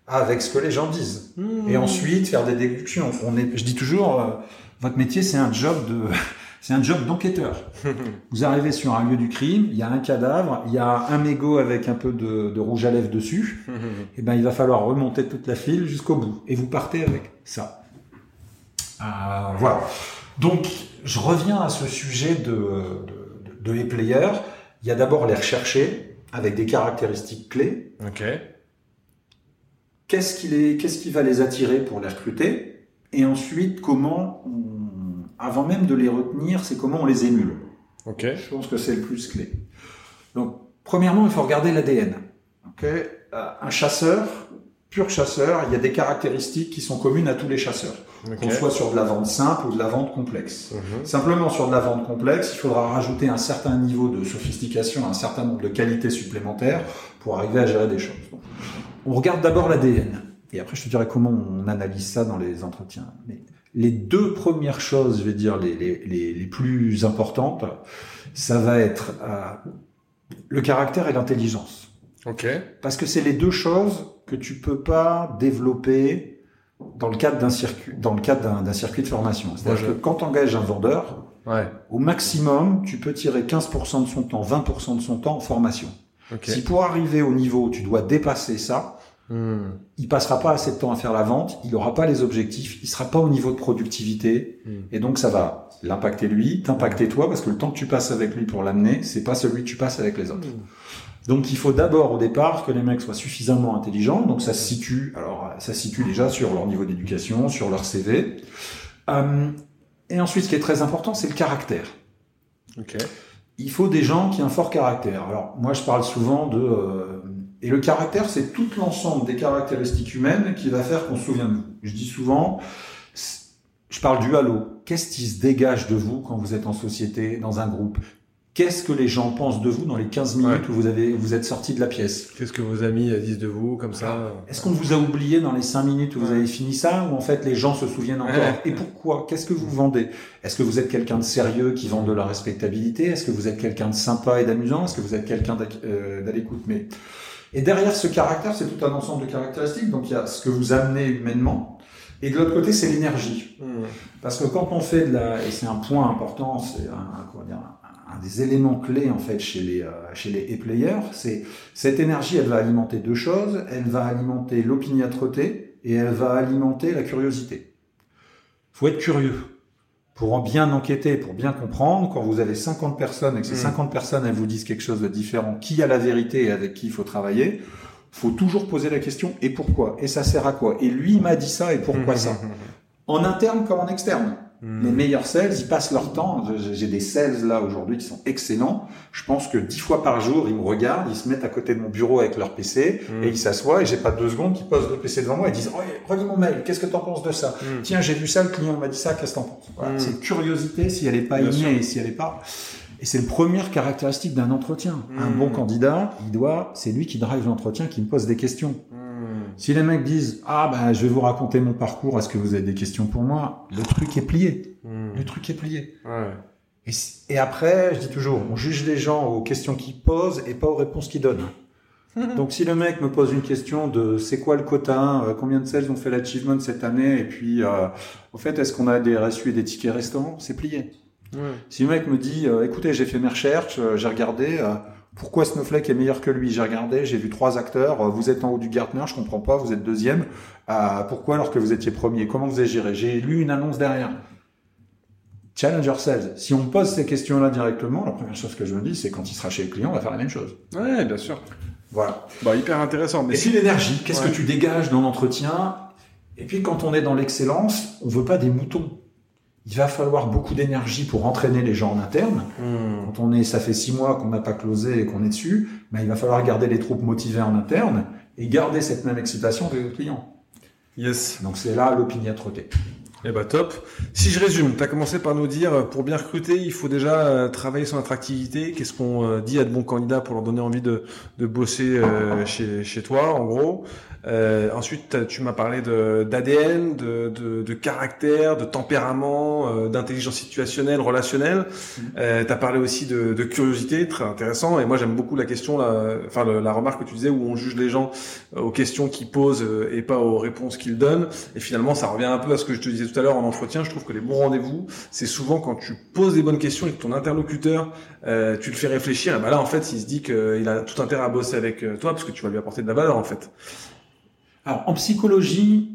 avec ce que les gens disent, hmm. et ensuite faire des déductions. On est, je dis toujours, euh, votre métier, c'est un job de C'est un job d'enquêteur. [LAUGHS] vous arrivez sur un lieu du crime, il y a un cadavre, il y a un mégot avec un peu de, de rouge à lèvres dessus. [LAUGHS] et ben, il va falloir remonter toute la file jusqu'au bout. Et vous partez avec ça. Euh, voilà. Donc, je reviens à ce sujet de, de, de les players. Il y a d'abord les rechercher avec des caractéristiques clés. Ok. Qu'est-ce qui, les, qu'est-ce qui va les attirer pour les recruter? Et ensuite, comment, on- avant même de les retenir, c'est comment on les émule. Ok. Je pense que c'est le plus clé. Donc, premièrement, il faut regarder l'ADN. Ok Euh, un chasseur, pur chasseur, il y a des caractéristiques qui sont communes à tous les chasseurs. Qu'on soit sur de la vente simple ou de la vente complexe. Mhm. Simplement sur de la vente complexe, il faudra rajouter un certain niveau de sophistication, un certain nombre de qualités supplémentaires pour arriver à gérer des choses. Donc, on regarde d'abord l'ADN. Et après, je te dirai comment on analyse ça dans les entretiens. Mais les deux premières choses, je vais dire, les, les, les, plus importantes, ça va être euh, le caractère et l'intelligence. Ok. Parce que c'est les deux choses que tu peux pas développer dans le cadre d'un circuit, dans le cadre d'un circuit de formation. C'est-à-dire Ouais, que quand tu engages un vendeur, Ouais. au maximum, tu peux tirer 15% de son temps, 20% de son temps en formation. Ok. Si pour arriver au niveau tu dois dépasser ça, Hmm. il passera pas assez de temps à faire la vente, il aura pas les objectifs, il sera pas au niveau de productivité, Hmm. et donc ça va l'impacter lui, t'impacter toi, parce que le temps que tu passes avec lui pour l'amener, c'est pas celui que tu passes avec les autres. Donc il faut d'abord au départ que les mecs soient suffisamment intelligents. Donc ça se situe, alors ça se situe déjà sur leur niveau d'éducation, sur leur CV. Euh, et ensuite, ce qui est très important, c'est le caractère. Ok. Il faut des gens qui ont un fort caractère. Alors moi, je parle souvent de euh, et le caractère, c'est tout l'ensemble des caractéristiques humaines qui va faire qu'on se souvient de vous. Je dis souvent, je parle du halo. Qu'est-ce qui se dégage de vous quand vous êtes en société, dans un groupe? Qu'est-ce que les gens pensent de vous dans les 15 minutes Ouais. où vous avez vous êtes sorti de la pièce? Qu'est-ce que vos amis disent de vous comme ça? Est-ce qu'on vous a oublié dans les 5 minutes où vous avez fini ça ou en fait les gens se souviennent encore? Ouais. Et pourquoi? Qu'est-ce que vous vendez? Est-ce que vous êtes quelqu'un de sérieux qui vend de la respectabilité? Est-ce que vous êtes quelqu'un de sympa et d'amusant? Est-ce que vous êtes quelqu'un d'ac- euh, d'à l'écoute Mais et derrière ce caractère, c'est tout un ensemble de caractéristiques. Donc il y a ce que vous amenez humainement et de l'autre côté, c'est l'énergie. Hmm. Parce que quand on fait de la, et c'est un point important, c'est un, comment dire, un- un des éléments clés en fait chez les euh, chez les e-players, c'est cette énergie, elle va alimenter deux choses. Elle va alimenter l'opiniâtreté et elle va alimenter la curiosité. Faut être curieux pour en bien enquêter, pour bien comprendre. Quand vous avez 50 personnes et que ces Mm. 50 personnes elles vous disent quelque chose de différent, qui a la vérité et avec qui il faut travailler, faut toujours poser la question et pourquoi? Et ça sert à quoi? Et lui il m'a dit ça et pourquoi ça? en interne comme en externe. Hmm. Les meilleurs sales, ils passent leur temps. J'ai des sales là aujourd'hui qui sont excellents. Je pense que dix fois par jour, ils me regardent, ils se mettent à côté de mon bureau avec leur PC Mm. et ils s'assoient et j'ai pas deux secondes qu'ils posent le PC devant moi et disent relis mon mail, qu'est-ce que t'en penses de ça? Hmm. Tiens, j'ai vu ça, le client m'a dit ça, qu'est-ce que t'en penses? Voilà. C'est curiosité si elle est pas innée et si elle est pas. Et c'est une première caractéristique d'un entretien. Un bon candidat, il doit, c'est lui qui drive l'entretien, qui me pose des questions. Si les mecs disent ah ben je vais vous raconter mon parcours, est-ce que vous avez des questions pour moi? Le truc est plié. Hmm. Le truc est plié. Ouais. Et, après, je dis toujours, on juge les gens aux questions qu'ils posent et pas aux réponses qu'ils donnent. [LAUGHS] Donc si le mec me pose une question de c'est quoi le quota, euh, combien de sales ont fait l'achievement cette année, et puis euh, au fait est-ce qu'on a des reçus et des tickets restaurants, c'est plié. Ouais. Si le mec me dit euh, écoutez j'ai fait mes recherches, j'ai regardé pourquoi Snowflake est meilleur que lui, j'ai regardé, j'ai vu trois acteurs, euh, vous êtes en haut du Gartner, je comprends pas, vous êtes deuxième, Euh, pourquoi alors que vous étiez premier, comment vous avez géré, j'ai lu une annonce derrière. Challenge yourselves. Si on me pose ces questions-là directement, la première chose que je me dis, c'est quand il sera chez le client, on va faire la même chose. Ouais, bien sûr. Voilà. Bah, hyper intéressant. Mais Et puis l'énergie, qu'est-ce Ouais. que tu dégages dans l'entretien? Et puis quand on est dans l'excellence, on veut pas des moutons. Il va falloir beaucoup d'énergie pour entraîner les gens en interne. Hmm. Quand on est, ça fait six mois qu'on n'a pas closé et qu'on est dessus, ben, il va falloir garder les troupes motivées en interne et garder cette même excitation des clients. Yes. Donc c'est là l'opiniâtreté. Eh bah top. Si je résume, tu as commencé par nous dire, pour bien recruter, il faut déjà euh, travailler son attractivité. Qu'est-ce qu'on euh, dit à de bons candidats pour leur donner envie de, de bosser euh, chez, chez toi, en gros? Euh, ensuite, tu m'as parlé de- d'ADN, de, de, de caractère, de tempérament, euh, d'intelligence situationnelle, relationnelle. Euh, tu as parlé aussi de, de curiosité, très intéressant. Et moi, j'aime beaucoup la question, la, enfin le- la remarque que tu disais où on juge les gens euh, aux questions qu'ils posent euh, et pas aux réponses qu'ils donnent. Et finalement, ça revient un peu à ce que je te disais tout à l'heure en entretien, je trouve que les bons rendez-vous, c'est souvent quand tu poses des bonnes questions et que ton interlocuteur, euh, tu le fais réfléchir. Et bah là, en fait, il se dit qu'il a tout intérêt à bosser avec toi parce que tu vas lui apporter de la valeur, en fait. Alors, en psychologie,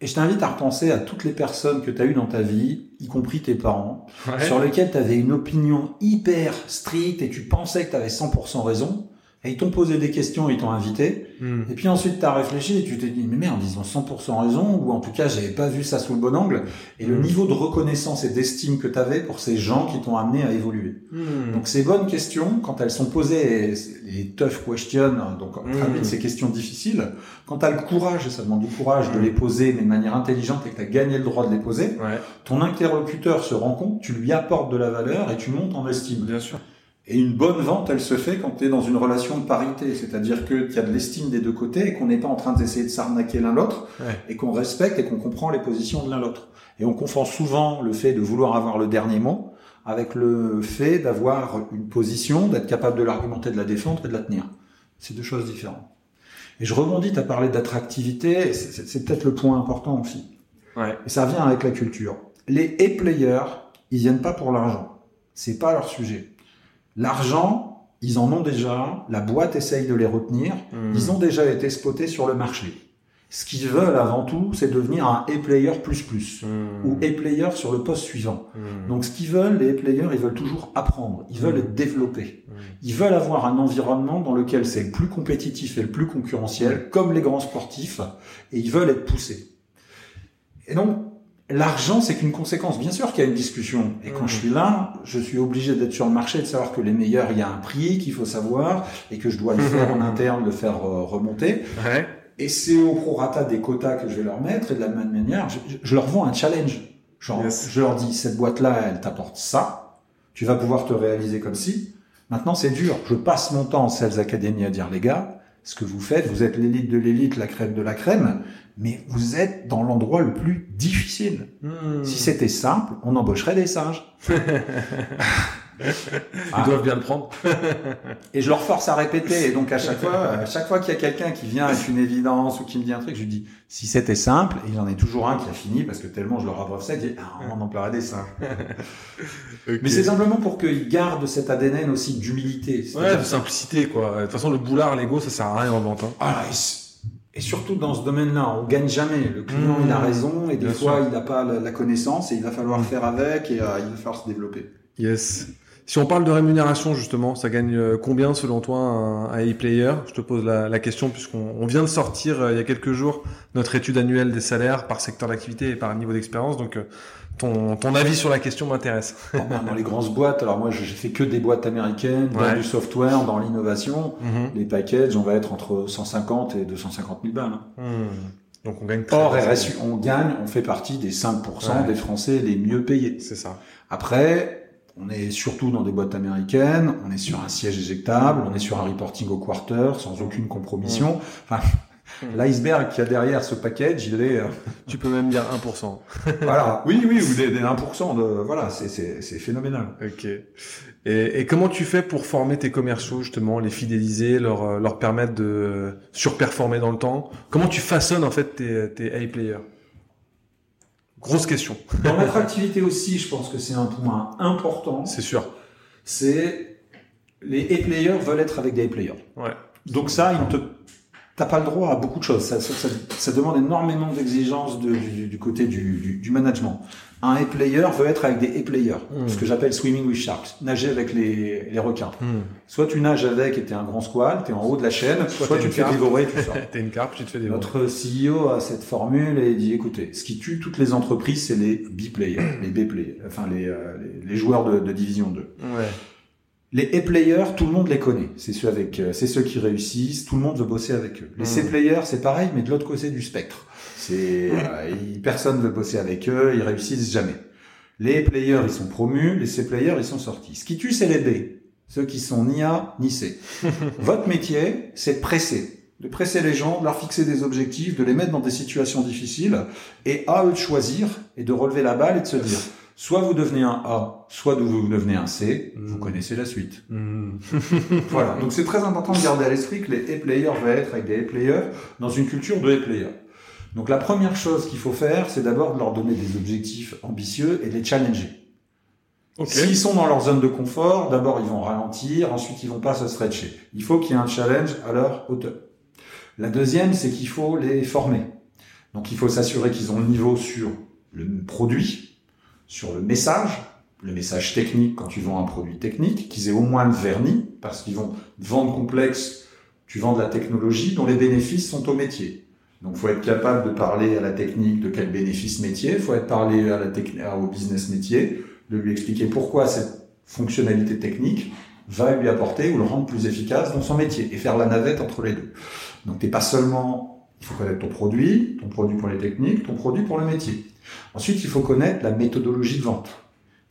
et je t'invite à repenser à toutes les personnes que tu as eues dans ta vie, y compris tes parents, sur lesquelles tu avais une opinion hyper stricte et tu pensais que tu avais 100% raison. Et ils t'ont posé des questions, ils t'ont invité. Hmm. Et puis ensuite, tu as réfléchi et tu t'es dit, mais merde, ils ont 100% raison, ou en tout cas, j'avais pas vu ça sous le bon angle. Et le hmm. niveau de reconnaissance et d'estime que tu avais pour ces gens qui t'ont amené à évoluer. Hmm. Donc ces bonnes questions, quand elles sont posées, les tough questions, donc traduit ces questions difficiles, quand tu as le courage, et ça demande du courage de les poser, mais de manière intelligente et que tu as gagné le droit de les poser, ton interlocuteur se rend compte, tu lui apportes de la valeur et tu montes en estime. Bien sûr. Et une bonne vente, elle se fait quand tu es dans une relation de parité, c'est-à-dire qu'il y a de l'estime des deux côtés et qu'on n'est pas en train d'essayer de s'arnaquer l'un l'autre, et qu'on respecte et qu'on comprend les positions de l'un l'autre. Et on confond souvent le fait de vouloir avoir le dernier mot avec le fait d'avoir une position, d'être capable de l'argumenter, de la défendre et de la tenir. C'est deux choses différentes. Et je rebondis, tu as parlé d'attractivité, c'est peut-être le point important aussi. Ouais. Et ça vient avec la culture. Les e-players, ils viennent pas pour l'argent. C'est pas leur sujet. L'argent, ils en ont déjà, la boîte essaye de les retenir, hmm. ils ont déjà été spotés sur le marché. Ce qu'ils veulent avant tout, c'est devenir un e-player plus plus hmm. ou e-player sur le poste suivant. Hmm. Donc ce qu'ils veulent, les e-players, ils veulent toujours apprendre, ils veulent être développés. Ils veulent avoir un environnement dans lequel c'est le plus compétitif et le plus concurrentiel, comme les grands sportifs, et ils veulent être poussés. Et donc, L'argent, c'est qu'une conséquence. Bien sûr qu'il y a une discussion. Et quand je suis là, je suis obligé d'être sur le marché, de savoir que les meilleurs, il y a un prix qu'il faut savoir et que je dois le faire [LAUGHS] en interne, le faire euh, remonter. Et c'est au prorata des quotas que je vais leur mettre. Et de la même manière, je, leur vends un challenge. Genre, je leur dis, cette boîte-là, elle t'apporte ça. Tu vas pouvoir te réaliser comme si. Maintenant, c'est dur. Je passe mon temps en Sales Academy à dire, les gars, ce que vous faites, vous êtes l'élite de l'élite, la crème de la crème, mais vous êtes dans l'endroit le plus difficile. Hmm. Si c'était simple, on embaucherait des singes. [LAUGHS] Ils doivent bien le prendre. et je leur force à répéter. Et donc à chaque fois, à chaque fois qu'il y a quelqu'un qui vient avec une évidence ou qui me dit un truc, je lui dis si c'était simple. Et il y en a toujours un qui a fini parce que tellement je leur abreuve ça, il dit ah, on en emploierait des singes. [LAUGHS] Mais c'est simplement pour qu'ils gardent cet ADN aussi d'humilité. Ouais, de simplicité quoi. De toute façon, le boulard, l'ego, ça sert à rien en vente. Hein. Ah, et surtout dans ce domaine-là, on gagne jamais. Le client, il a mmh. raison et des fois, il n'a pas la, connaissance et il va falloir mmh. faire avec et euh, il va falloir se développer. Yes. Si on parle de rémunération justement, ça gagne euh, combien selon toi un, e-player Je te pose la, question puisqu'on vient de sortir euh, il y a quelques jours notre étude annuelle des salaires par secteur d'activité et par niveau d'expérience. Donc euh, ton, ton avis sur la question m'intéresse. dans les grosses boîtes, alors moi j'ai fait que des boîtes américaines, dans du software, dans l'innovation. Mhm. Les packages, on va être entre 150 et 250 000 balles. Hein. Hmm. Donc on gagne Or RSU, on gagne, on fait partie des 5% des Français les mieux payés. C'est ça. Après, on est surtout dans des boîtes américaines, on est sur un siège éjectable, on est sur un reporting au quarter sans aucune compromission. Enfin, [LAUGHS] l'iceberg qu'il y a derrière ce package, il est... Euh, [LAUGHS] tu peux même dire 1%. [LAUGHS] voilà, oui, oui, ou des, 1%, de, voilà, c'est phénoménal. Ok. Et, et, comment tu fais pour former tes commerciaux, justement, les fidéliser, leur, euh, leur permettre de surperformer dans le temps? Comment tu façonnes, en fait, tes, tes A-players Grosse question. Dans l'attractivité aussi, je pense que c'est un point important. C'est sûr. C'est les A-players veulent être avec des A-players. Ouais. Donc ça, ils te T'as pas le droit à beaucoup de choses. Ça, ça, ça, demande énormément d'exigences du, du, côté du, du, management. Un A-player veut être avec des A-players, hmm. ce que j'appelle swimming with sharks, nager avec les, les requins. Hmm. Soit tu nages avec et t'es un grand squal, t'es en haut de la chaîne, soit, tu te fais dévorer, tu sors. t'es une carpe, tu te fais dévorer. Notre CEO a cette formule et il dit, écoutez, ce qui tue toutes les entreprises, c'est les B-players, les B-players, enfin les, euh, les, les, joueurs de, de division 2. Ouais. Les A-players, tout le monde les connaît. C'est ceux avec, euh, c'est ceux qui réussissent. Tout le monde veut bosser avec eux. Les hmm. C-players, c'est pareil, mais de l'autre côté du spectre. C'est, euh, personne veut bosser avec eux. Ils réussissent jamais. Les A-players, ils sont promus. Les C-players, ils sont sortis. Ce qui tue, c'est les B. Ceux qui sont ni A, ni C. [LAUGHS] Votre métier, c'est de presser. De presser les gens, de leur fixer des objectifs, de les mettre dans des situations difficiles, et à eux de choisir, et de relever la balle et de se dire, Soit vous devenez un A, soit vous devenez un C, vous mm. connaissez la suite. Mm. [LAUGHS] voilà, donc c'est très important de garder à l'esprit que les A-players veulent être avec des A-players dans une culture de A-players. Donc la première chose qu'il faut faire, c'est d'abord de leur donner des objectifs ambitieux et de les challenger. S'ils sont dans leur zone de confort, d'abord ils vont ralentir, ensuite ils vont pas se stretcher. Il faut qu'il y ait un challenge à leur hauteur. La deuxième, c'est qu'il faut les former. Donc il faut s'assurer qu'ils ont le niveau sur le produit, sur le message, le message technique quand tu vends un produit technique, qu'ils aient au moins le vernis, parce qu'ils vont vendre complexe, tu vends de la technologie dont les bénéfices sont au métier. Donc, faut être capable de parler à la technique de quel bénéfice métier, faut être parlé à la au business métier, de lui expliquer pourquoi cette fonctionnalité technique va lui apporter ou le rendre plus efficace dans son métier et faire la navette entre les deux. Donc, t'es pas seulement, il faut connaître ton produit, ton produit pour les techniques, ton produit pour le métier. Ensuite, il faut connaître la méthodologie de vente.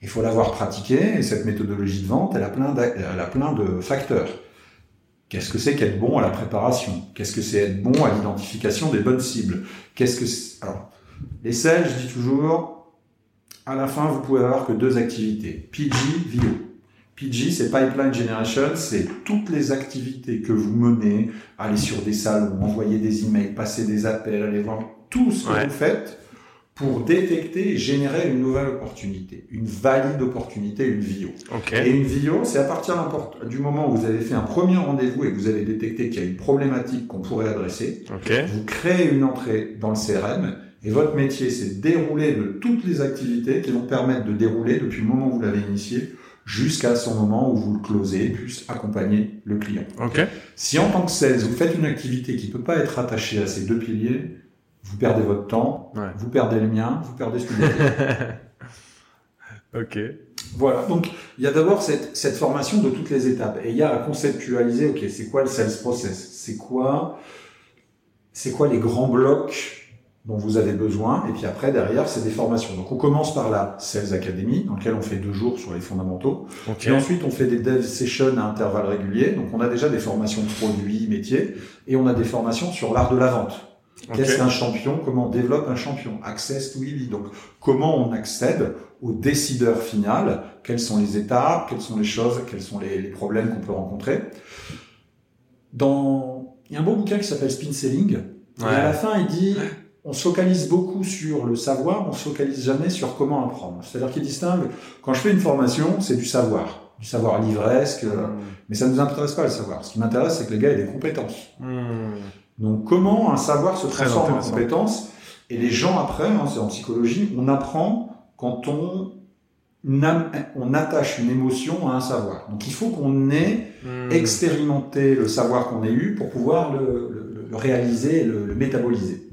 Il faut l'avoir pratiquée et cette méthodologie de vente, elle a plein, de facteurs. Qu'est-ce que c'est qu'être bon à la préparation? Qu'est-ce que c'est être bon à l'identification des bonnes cibles? Qu'est-ce que alors les sales, je dis toujours, à la fin vous pouvez avoir que deux activités PG, VO. PG, c'est Pipeline Generation, c'est toutes les activités que vous menez, aller sur des salles, envoyer des emails, passer des appels, aller voir tout ce que vous faites pour détecter et générer une nouvelle opportunité, une valide opportunité, une VIO. Et une VIO, c'est à partir du moment où vous avez fait un premier rendez-vous et que vous avez détecté qu'il y a une problématique qu'on pourrait adresser, vous créez une entrée dans le CRM et votre métier, c'est dérouler de toutes les activités qui vont permettre de dérouler depuis le moment où vous l'avez initié jusqu'à son moment où vous le closez, puis accompagner le client. Si en tant que sales, vous faites une activité qui ne peut pas être attachée à ces deux piliers, vous perdez votre temps, vous perdez le mien, vous perdez ce que vous Ok. Voilà, donc il y a d'abord cette, cette formation de toutes les étapes. Et il y a à conceptualiser, ok, c'est quoi le sales process? C'est quoi, c'est quoi les grands blocs dont vous avez besoin Et puis après, derrière, c'est des formations. Donc on commence par la Sales Academy, dans laquelle on fait deux jours sur les fondamentaux. Et ensuite, on fait des dev sessions à intervalles réguliers. Donc on a déjà des formations produits, métiers, et on a des formations sur l'art de la vente. Qu'est-ce qu'un champion? Comment on développe un champion? Access to Willy. Donc, comment on accède au décideur final? Quelles sont les étapes? Quelles sont les choses? Quels sont les, problèmes qu'on peut rencontrer? Dans, il y a un beau bouquin qui s'appelle Spin Selling. Et à la fin, il dit on se focalise beaucoup sur le savoir, on se focalise jamais sur comment apprendre. C'est-à-dire qu'il distingue, quand je fais une formation, c'est du savoir, du savoir livresque, hmm. mais ça ne nous intéresse pas le savoir. Ce qui m'intéresse, c'est que les gars aient des compétences. Hmm. Donc comment un savoir se transforme en compétence Et les gens après, hein, c'est en psychologie, on apprend quand on, on attache une émotion à un savoir. Donc il faut qu'on ait hmm. expérimenté le savoir qu'on ait eu pour pouvoir le, le, réaliser, le, le métaboliser.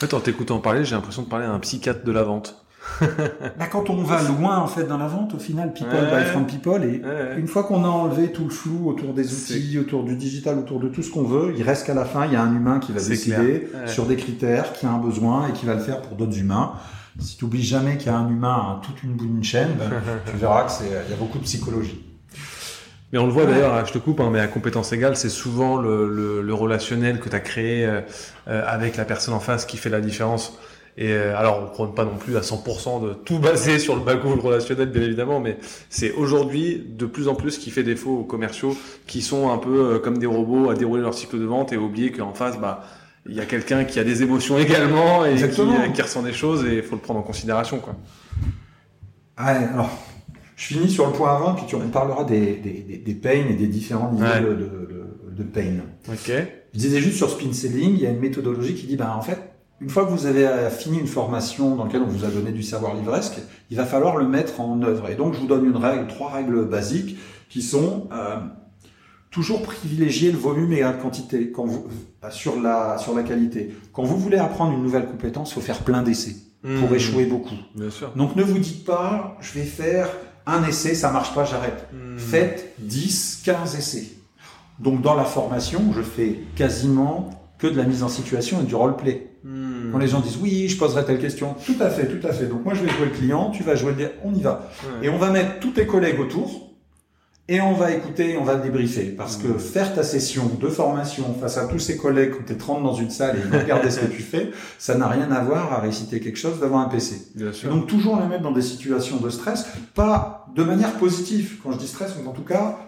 En fait, en t'écoutant parler, j'ai l'impression de parler à un psychiatre de la vente. [LAUGHS] bah, quand on va loin en fait dans la vente, au final, people buy from people, et une fois qu'on a enlevé tout le flou autour des outils, autour du digital, autour de tout ce qu'on veut, il reste qu'à la fin, il y a un humain qui va décider sur des critères, qui a un besoin et qui va le faire pour d'autres humains. Si tu oublies jamais qu'il y a un humain à toute une bout d'une chaîne, ben, [LAUGHS] tu verras que c'est, il y a beaucoup de psychologie. Mais on le voit d'ailleurs, je te coupe, hein, mais à compétence égale, c'est souvent le, le, relationnel que tu as créé euh, euh, avec la personne en face qui fait la différence. Et euh, alors, on ne prône pas non plus à 100% de tout baser sur le background relationnel, bien évidemment, mais c'est aujourd'hui de plus en plus ce qui fait défaut aux commerciaux qui sont un peu euh, comme des robots à dérouler leur cycle de vente et oublier qu'en face, bah, il y a quelqu'un qui a des émotions également et qui, euh, qui, ressent des choses et il faut le prendre en considération, quoi. Ah, alors, je finis sur le point avant, puis tu, on parlera des, des, des, pains et des différents niveaux de, de, de, pain. Ok. Je disais juste sur spin selling, il y a une méthodologie qui dit, bah, en fait, une fois que vous avez fini une formation dans laquelle on vous a donné du savoir livresque, il va falloir le mettre en œuvre. Et donc, je vous donne une règle, trois règles basiques qui sont euh, toujours privilégier le volume et la quantité quand vous, euh, sur la sur la qualité. Quand vous voulez apprendre une nouvelle compétence, il faut faire plein d'essais pour mmh. échouer beaucoup. Bien sûr. Donc, ne vous dites pas, je vais faire un essai, ça marche pas, j'arrête. Mmh. Faites 10, 15 essais. Donc, dans la formation, je fais quasiment que de la mise en situation et du roleplay. Hmm. Quand les gens disent oui, je poserai telle question, tout à fait, tout à fait. Donc moi je vais jouer le client, tu vas jouer le, on y va. Et on va mettre tous tes collègues autour et on va écouter, on va débriefer. Parce que hmm. faire ta session de formation face à tous ces collègues quand tu es 30 dans une salle et ils regarder ce que tu fais, ça n'a rien à voir à réciter quelque chose devant un PC. Donc toujours la mettre dans des situations de stress, pas de manière positive. Quand je dis stress, mais en tout cas,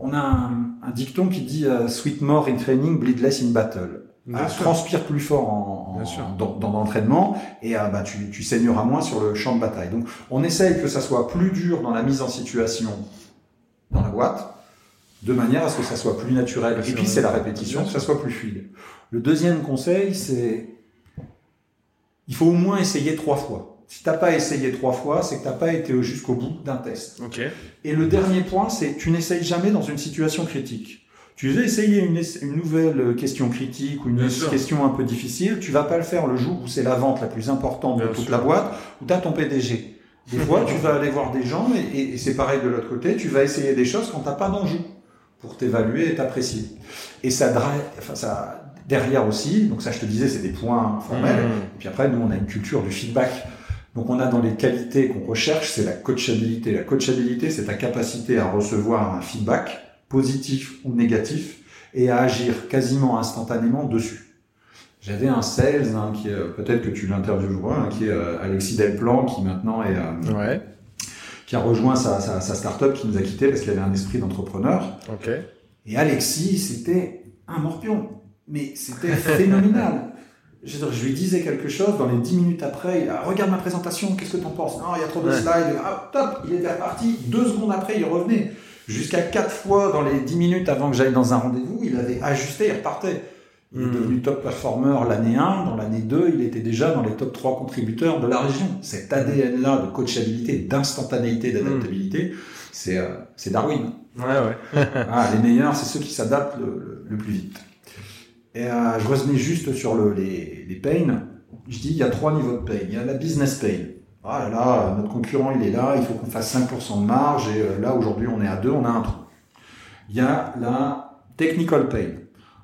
on a un, dicton qui dit euh, Sweet more in training, bleed less in battle. ah, transpire plus fort en, dans, dans l'entraînement et ah, bah, tu, tu saigneras moins sur le champ de bataille. Donc on essaye que ça soit plus dur dans la mise en situation dans la boîte, de manière à ce que ça soit plus naturel. et puis c'est la répétition, que ça soit plus fluide. Le deuxième conseil, c'est il faut au moins essayer trois fois. Si t'as pas essayé trois fois, c'est que t'as pas été jusqu'au bout d'un test. Okay. Et le dernier point, c'est tu n'essayes jamais dans une situation critique. Tu veux essayer une, une nouvelle question critique ou une question un peu difficile, tu vas pas le faire le jour où c'est la vente la plus importante de toute la boîte, où tu as ton PDG. Des fois, tu vas aller voir des gens et, et, c'est pareil de l'autre côté, tu vas essayer des choses quand t'as pas d'enjeu pour t'évaluer et t'apprécier. Et ça, enfin, ça, derrière aussi, donc ça je te disais, c'est des points formels. Mmh. Et puis après, nous, on a une culture du feedback. Donc on a dans les qualités qu'on recherche, c'est la coachabilité. La coachabilité, c'est ta capacité à recevoir un feedback positif ou négatif, et à agir quasiment instantanément dessus. J'avais un sales, hein, qui peut-être que tu l'intervieweras, hein, qui est euh, Alexis Delplan, qui maintenant est, euh, ouais. qui a rejoint sa, sa, sa start-up, qui nous a quitté parce qu'il avait un esprit d'entrepreneur. Okay. Et Alexis, c'était un morpion, mais c'était phénoménal. [LAUGHS] Je, je, lui disais quelque chose, dans les dix minutes après, il a, regarde ma présentation, qu'est-ce que t'en penses? Non, il y a trop de slides. Ah, top, il était reparti. Deux secondes après, il revenait. Jusqu'à quatre fois dans les dix minutes avant que j'aille dans un rendez-vous, il avait ajusté, il repartait. Il est devenu top performer l'année 1, dans l'année 2, il était déjà dans les top 3 contributeurs de la région. Cet ADN-là de coachabilité, d'instantanéité, d'adaptabilité, c'est euh, Darwin. Ouais, ouais. [LAUGHS] ah, les meilleurs, c'est ceux qui s'adaptent le, le, plus vite. Et euh, je revenais juste sur le, les, les pains. Je dis, il y a trois niveaux de pain. Il y a la business pain ah là là, notre concurrent il est là, il faut qu'on fasse 5% de marge, et euh, là aujourd'hui on est à 2, on a un trou. Il y a la technical pain.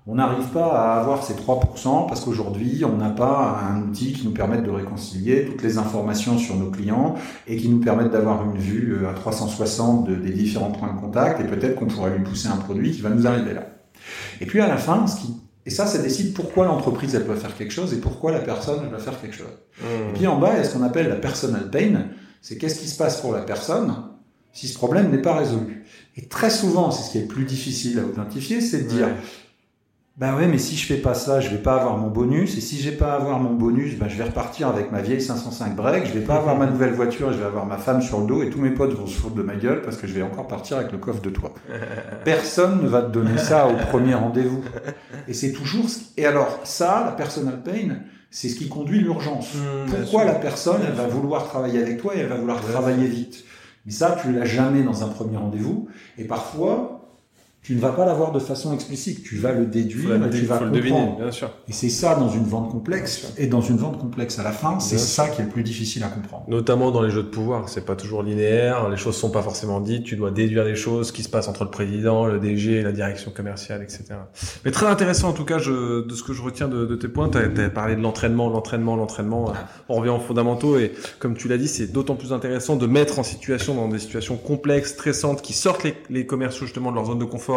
On n'arrive pas à avoir ces 3% parce qu'aujourd'hui on n'a pas un outil qui nous permette de réconcilier toutes les informations sur nos clients et qui nous permette d'avoir une vue euh, à 360 des différents points de contact et peut-être qu'on pourrait lui pousser un produit qui va nous arriver là. Et puis à la fin, ce qui et ça, ça décide pourquoi l'entreprise, elle doit faire quelque chose et pourquoi la personne, elle doit faire quelque chose. Mmh. Et puis en bas, il y a ce qu'on appelle la personal pain. C'est qu'est-ce qui se passe pour la personne si ce problème n'est pas résolu? Et très souvent, c'est ce qui est le plus difficile à identifier, c'est de dire, ben ouais, mais si je fais pas ça, je vais pas avoir mon bonus. Et si j'ai pas avoir mon bonus, ben je vais repartir avec ma vieille 505 break. Je vais pas avoir ma nouvelle voiture. Je vais avoir ma femme sur le dos et tous mes potes vont se foutre de ma gueule parce que je vais encore partir avec le coffre de toi. [LAUGHS] Personne ne va te donner ça au premier rendez-vous. Et c'est toujours. Et alors ça, la personal pain, c'est ce qui conduit l'urgence. Mmh, Pourquoi la personne, elle va vouloir travailler avec toi et elle va vouloir travailler vite? Mais ça, tu l'as jamais dans un premier rendez-vous. Et parfois, tu ne vas pas l'avoir de façon explicite, tu vas le déduire, et tu vas le deviner, bien sûr. Et c'est ça dans une vente complexe. Et dans une vente complexe à la fin, c'est ça qui est le plus difficile à comprendre. Notamment dans les jeux de pouvoir, c'est pas toujours linéaire, les choses sont pas forcément dites, tu dois déduire les choses qui se passent entre le président, le DG, la direction commerciale, etc. Mais très intéressant en tout cas, je, de ce que je retiens de, de tes points, tu as, parlé de l'entraînement, l'entraînement, l'entraînement. On revient aux fondamentaux et comme tu l'as dit, c'est d'autant plus intéressant de mettre en situation dans des situations complexes, stressantes, qui sortent les, les commerciaux justement de leur zone de confort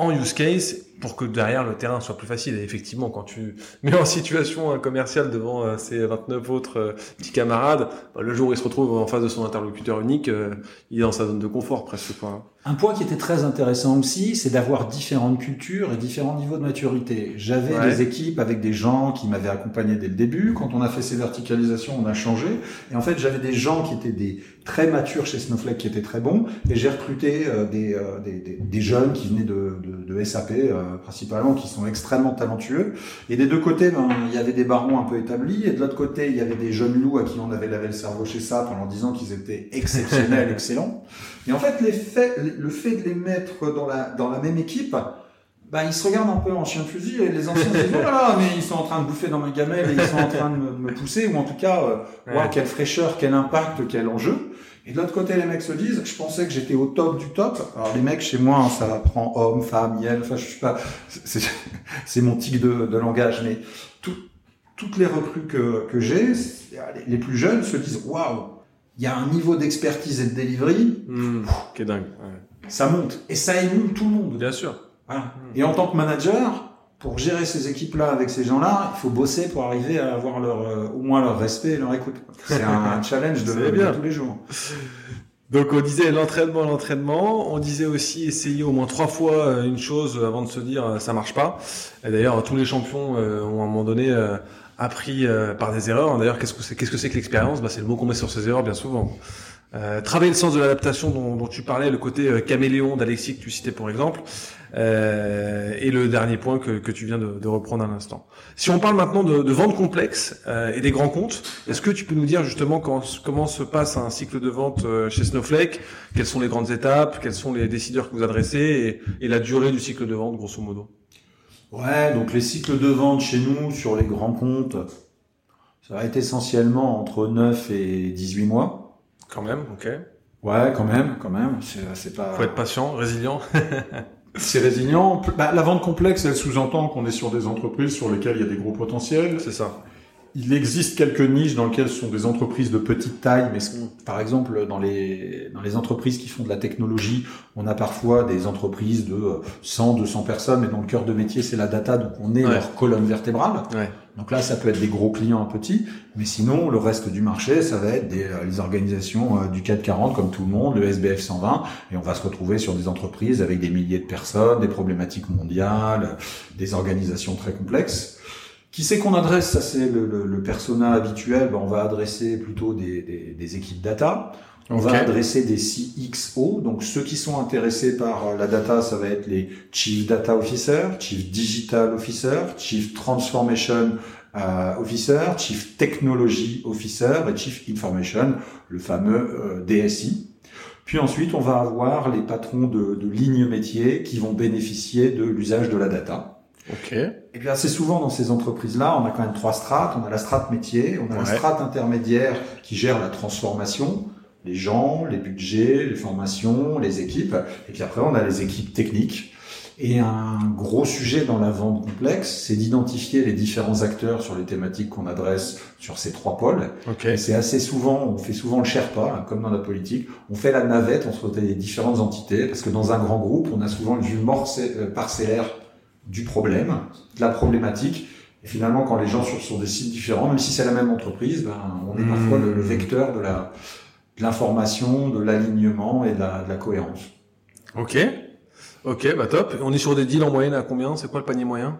en use case pour que derrière le terrain soit plus facile. Et effectivement, quand tu [LAUGHS] mets en situation un commercial devant euh, ses 29 autres euh, petits camarades, bah, le jour où il se retrouve en face de son interlocuteur unique, euh, il est dans sa zone de confort presque. Quoi. Un point qui était très intéressant aussi, c'est d'avoir différentes cultures et différents niveaux de maturité. J'avais des équipes avec des gens qui m'avaient accompagné dès le début. Quand on a fait ces verticalisations, on a changé. Et en fait, j'avais des gens qui étaient des très matures chez Snowflake, qui étaient très bons. Et j'ai recruté des, des, des, jeunes qui venaient de, de, de SAP principalement, qui sont extrêmement talentueux. Et des deux côtés, ben, il y avait des barons un peu établis, et de l'autre côté, il y avait des jeunes loups à qui on avait lavé le cerveau chez SAP en leur disant qu'ils étaient exceptionnels, [LAUGHS] excellents. Et en fait, les faits, le fait de les mettre dans la, dans la même équipe, ben, ils se regardent un peu en chien de fusil et les anciens se disent, oh mais ils sont en train de bouffer dans ma gamelle et ils sont en train de me, pousser, ou en tout cas, euh, quelle fraîcheur, quel impact, quel enjeu. Et de l'autre côté, les mecs se disent, je pensais que j'étais au top du top. Alors les mecs, chez moi, hein, ça prend homme, femme, yel, enfin je suis pas, [LAUGHS] c'est mon tic de, de, langage, mais tout, toutes les recrues que, que j'ai, les plus jeunes se disent, waouh, il y a un niveau d'expertise et de delivery mmh, qui est dingue. Ouais. Ça monte et ça émule tout le monde. Bien sûr. Voilà. Et en tant que manager, pour gérer ces équipes-là avec ces gens-là, il faut bosser pour arriver à avoir leur, euh, au moins leur respect et leur écoute. C'est un [LAUGHS] challenge de, de tous les jours. Donc on disait l'entraînement, l'entraînement. On disait aussi essayer au moins trois fois euh, une chose avant de se dire euh, ça marche pas. Et d'ailleurs tous les champions euh, ont à un moment donné appris par des erreurs. D'ailleurs qu'est-ce que c'est qu'est-ce que c'est que l'expérience? Bah, C'est le mot qu'on met sur ces erreurs bien souvent. Euh, travailler le sens de l'adaptation dont, tu parlais, le côté caméléon d'Alexis que tu citais pour exemple, euh, et le dernier point que, que tu viens de, reprendre à l'instant. Si on parle maintenant de, de vente complexe euh, et des grands comptes, est-ce que tu peux nous dire justement comment se passe un cycle de vente euh, chez Snowflake? Quelles sont les grandes étapes? Quels sont les décideurs que vous adressez? Et, et la durée du cycle de vente, grosso modo? Ouais, donc les cycles de vente chez nous sur les grands comptes, ça va être essentiellement entre 9 et 18 mois. Quand même, ok. Ouais, quand même, quand même. C'est pas. Faut être patient, résilient. [LAUGHS] C'est résilient. Bah, la vente complexe, elle sous-entend qu'on est sur des entreprises sur lesquelles il y a des gros potentiels. C'est ça. Il existe quelques niches dans lesquelles ce sont des entreprises de petite taille, mais par exemple dans les dans les entreprises qui font de la technologie, on a parfois des entreprises de 100, 200 personnes, mais dont le cœur de métier c'est la data, donc on est leur colonne vertébrale. Ouais. Donc là, ça peut être des gros clients petits, mais sinon le reste du marché, ça va être des euh, les organisations euh, du CAC 40 comme tout le monde, le SBF 120, et on va se retrouver sur des entreprises avec des milliers de personnes, des problématiques mondiales, des organisations très complexes. Qui c'est qu'on adresse? Ça, c'est le, le, le, persona habituel. Ben, on va adresser plutôt des, des, des équipes data. On okay. va adresser des CXO. Donc, ceux qui sont intéressés par la data, ça va être les Chief Data Officer, Chief Digital Officer, Chief Transformation euh, Officer, Chief Technology Officer et Chief Information, le fameux euh, DSI. Puis ensuite, on va avoir les patrons de, de lignes métiers qui vont bénéficier de l'usage de la data. Et bien assez souvent dans ces entreprises-là, on a quand même trois strates. On a la strate métier, on a ouais. la strate intermédiaire qui gère la transformation, les gens, les budgets, les formations, les équipes. Et puis après, on a les équipes techniques. Et un gros sujet dans la vente complexe, c'est d'identifier les différents acteurs sur les thématiques qu'on adresse sur ces trois pôles. Okay. C'est assez souvent, on fait souvent le Sherpa, hein, comme dans la politique, on fait la navette entre les différentes entités, parce que dans un grand groupe, on a souvent une vue parcellaire du problème, de la problématique. Et finalement, quand les gens sont sur des sites différents, même si c'est la même entreprise, ben, on est parfois le, le vecteur de la de l'information, de l'alignement et de la, de la, cohérence. Ok, ok, bah top. On est sur des deals en moyenne à combien? C'est quoi le panier moyen?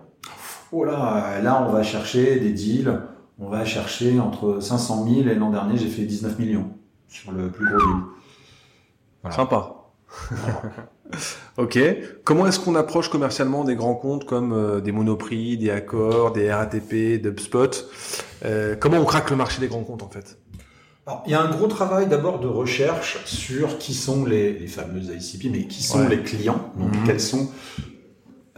Oh là, là on va chercher des deals. On va chercher entre 500 000 et l'an dernier j'ai fait 19 millions sur le plus gros deal. Voilà. Sympa. [LAUGHS] ok. Comment est-ce qu'on approche commercialement des grands comptes comme euh, des Monoprix, des Accor, des RATP, d'UpSpot euh, Comment on craque le marché des grands comptes en fait? Alors, Il y a un gros travail d'abord de recherche sur qui sont les, les fameuses ICP, mais qui sont ouais. les clients. Donc, -hmm. quels sont.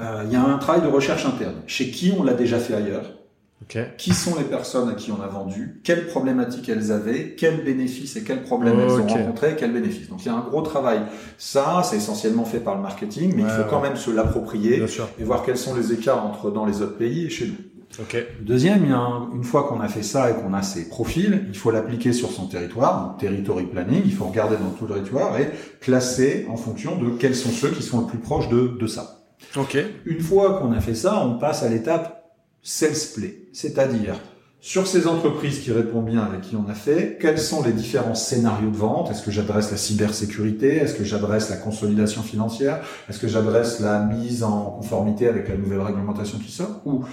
Euh, il y a un travail de recherche interne. Chez qui on l'a déjà fait ailleurs? Okay. Qui sont les personnes à qui on a vendu? Quelles problématiques elles avaient? Quels bénéfices et quels problèmes oh, elles ont rencontrés Quels bénéfices? Donc il y a un gros travail. Ça, c'est essentiellement fait par le marketing, mais ouais, il faut ouais. quand même se l'approprier et voir quels sont les écarts entre dans les autres pays et chez nous. Okay. Deuxième, il y a un, une fois qu'on a fait ça et qu'on a ces profils, il faut l'appliquer sur son territoire, donc territory planning, il faut regarder dans tout le territoire et classer en fonction de quels sont ceux qui sont le plus proches de, de ça. Okay. Une fois qu'on a fait ça, on passe à l'étape sales play, c'est-à-dire sur ces entreprises qui répondent bien avec qui on a fait, quels sont les différents scénarios de vente? Est-ce que j'adresse la cybersécurité? Est-ce que j'adresse la consolidation financière? Est-ce que j'adresse la mise en conformité avec la nouvelle réglementation qui sort? Ou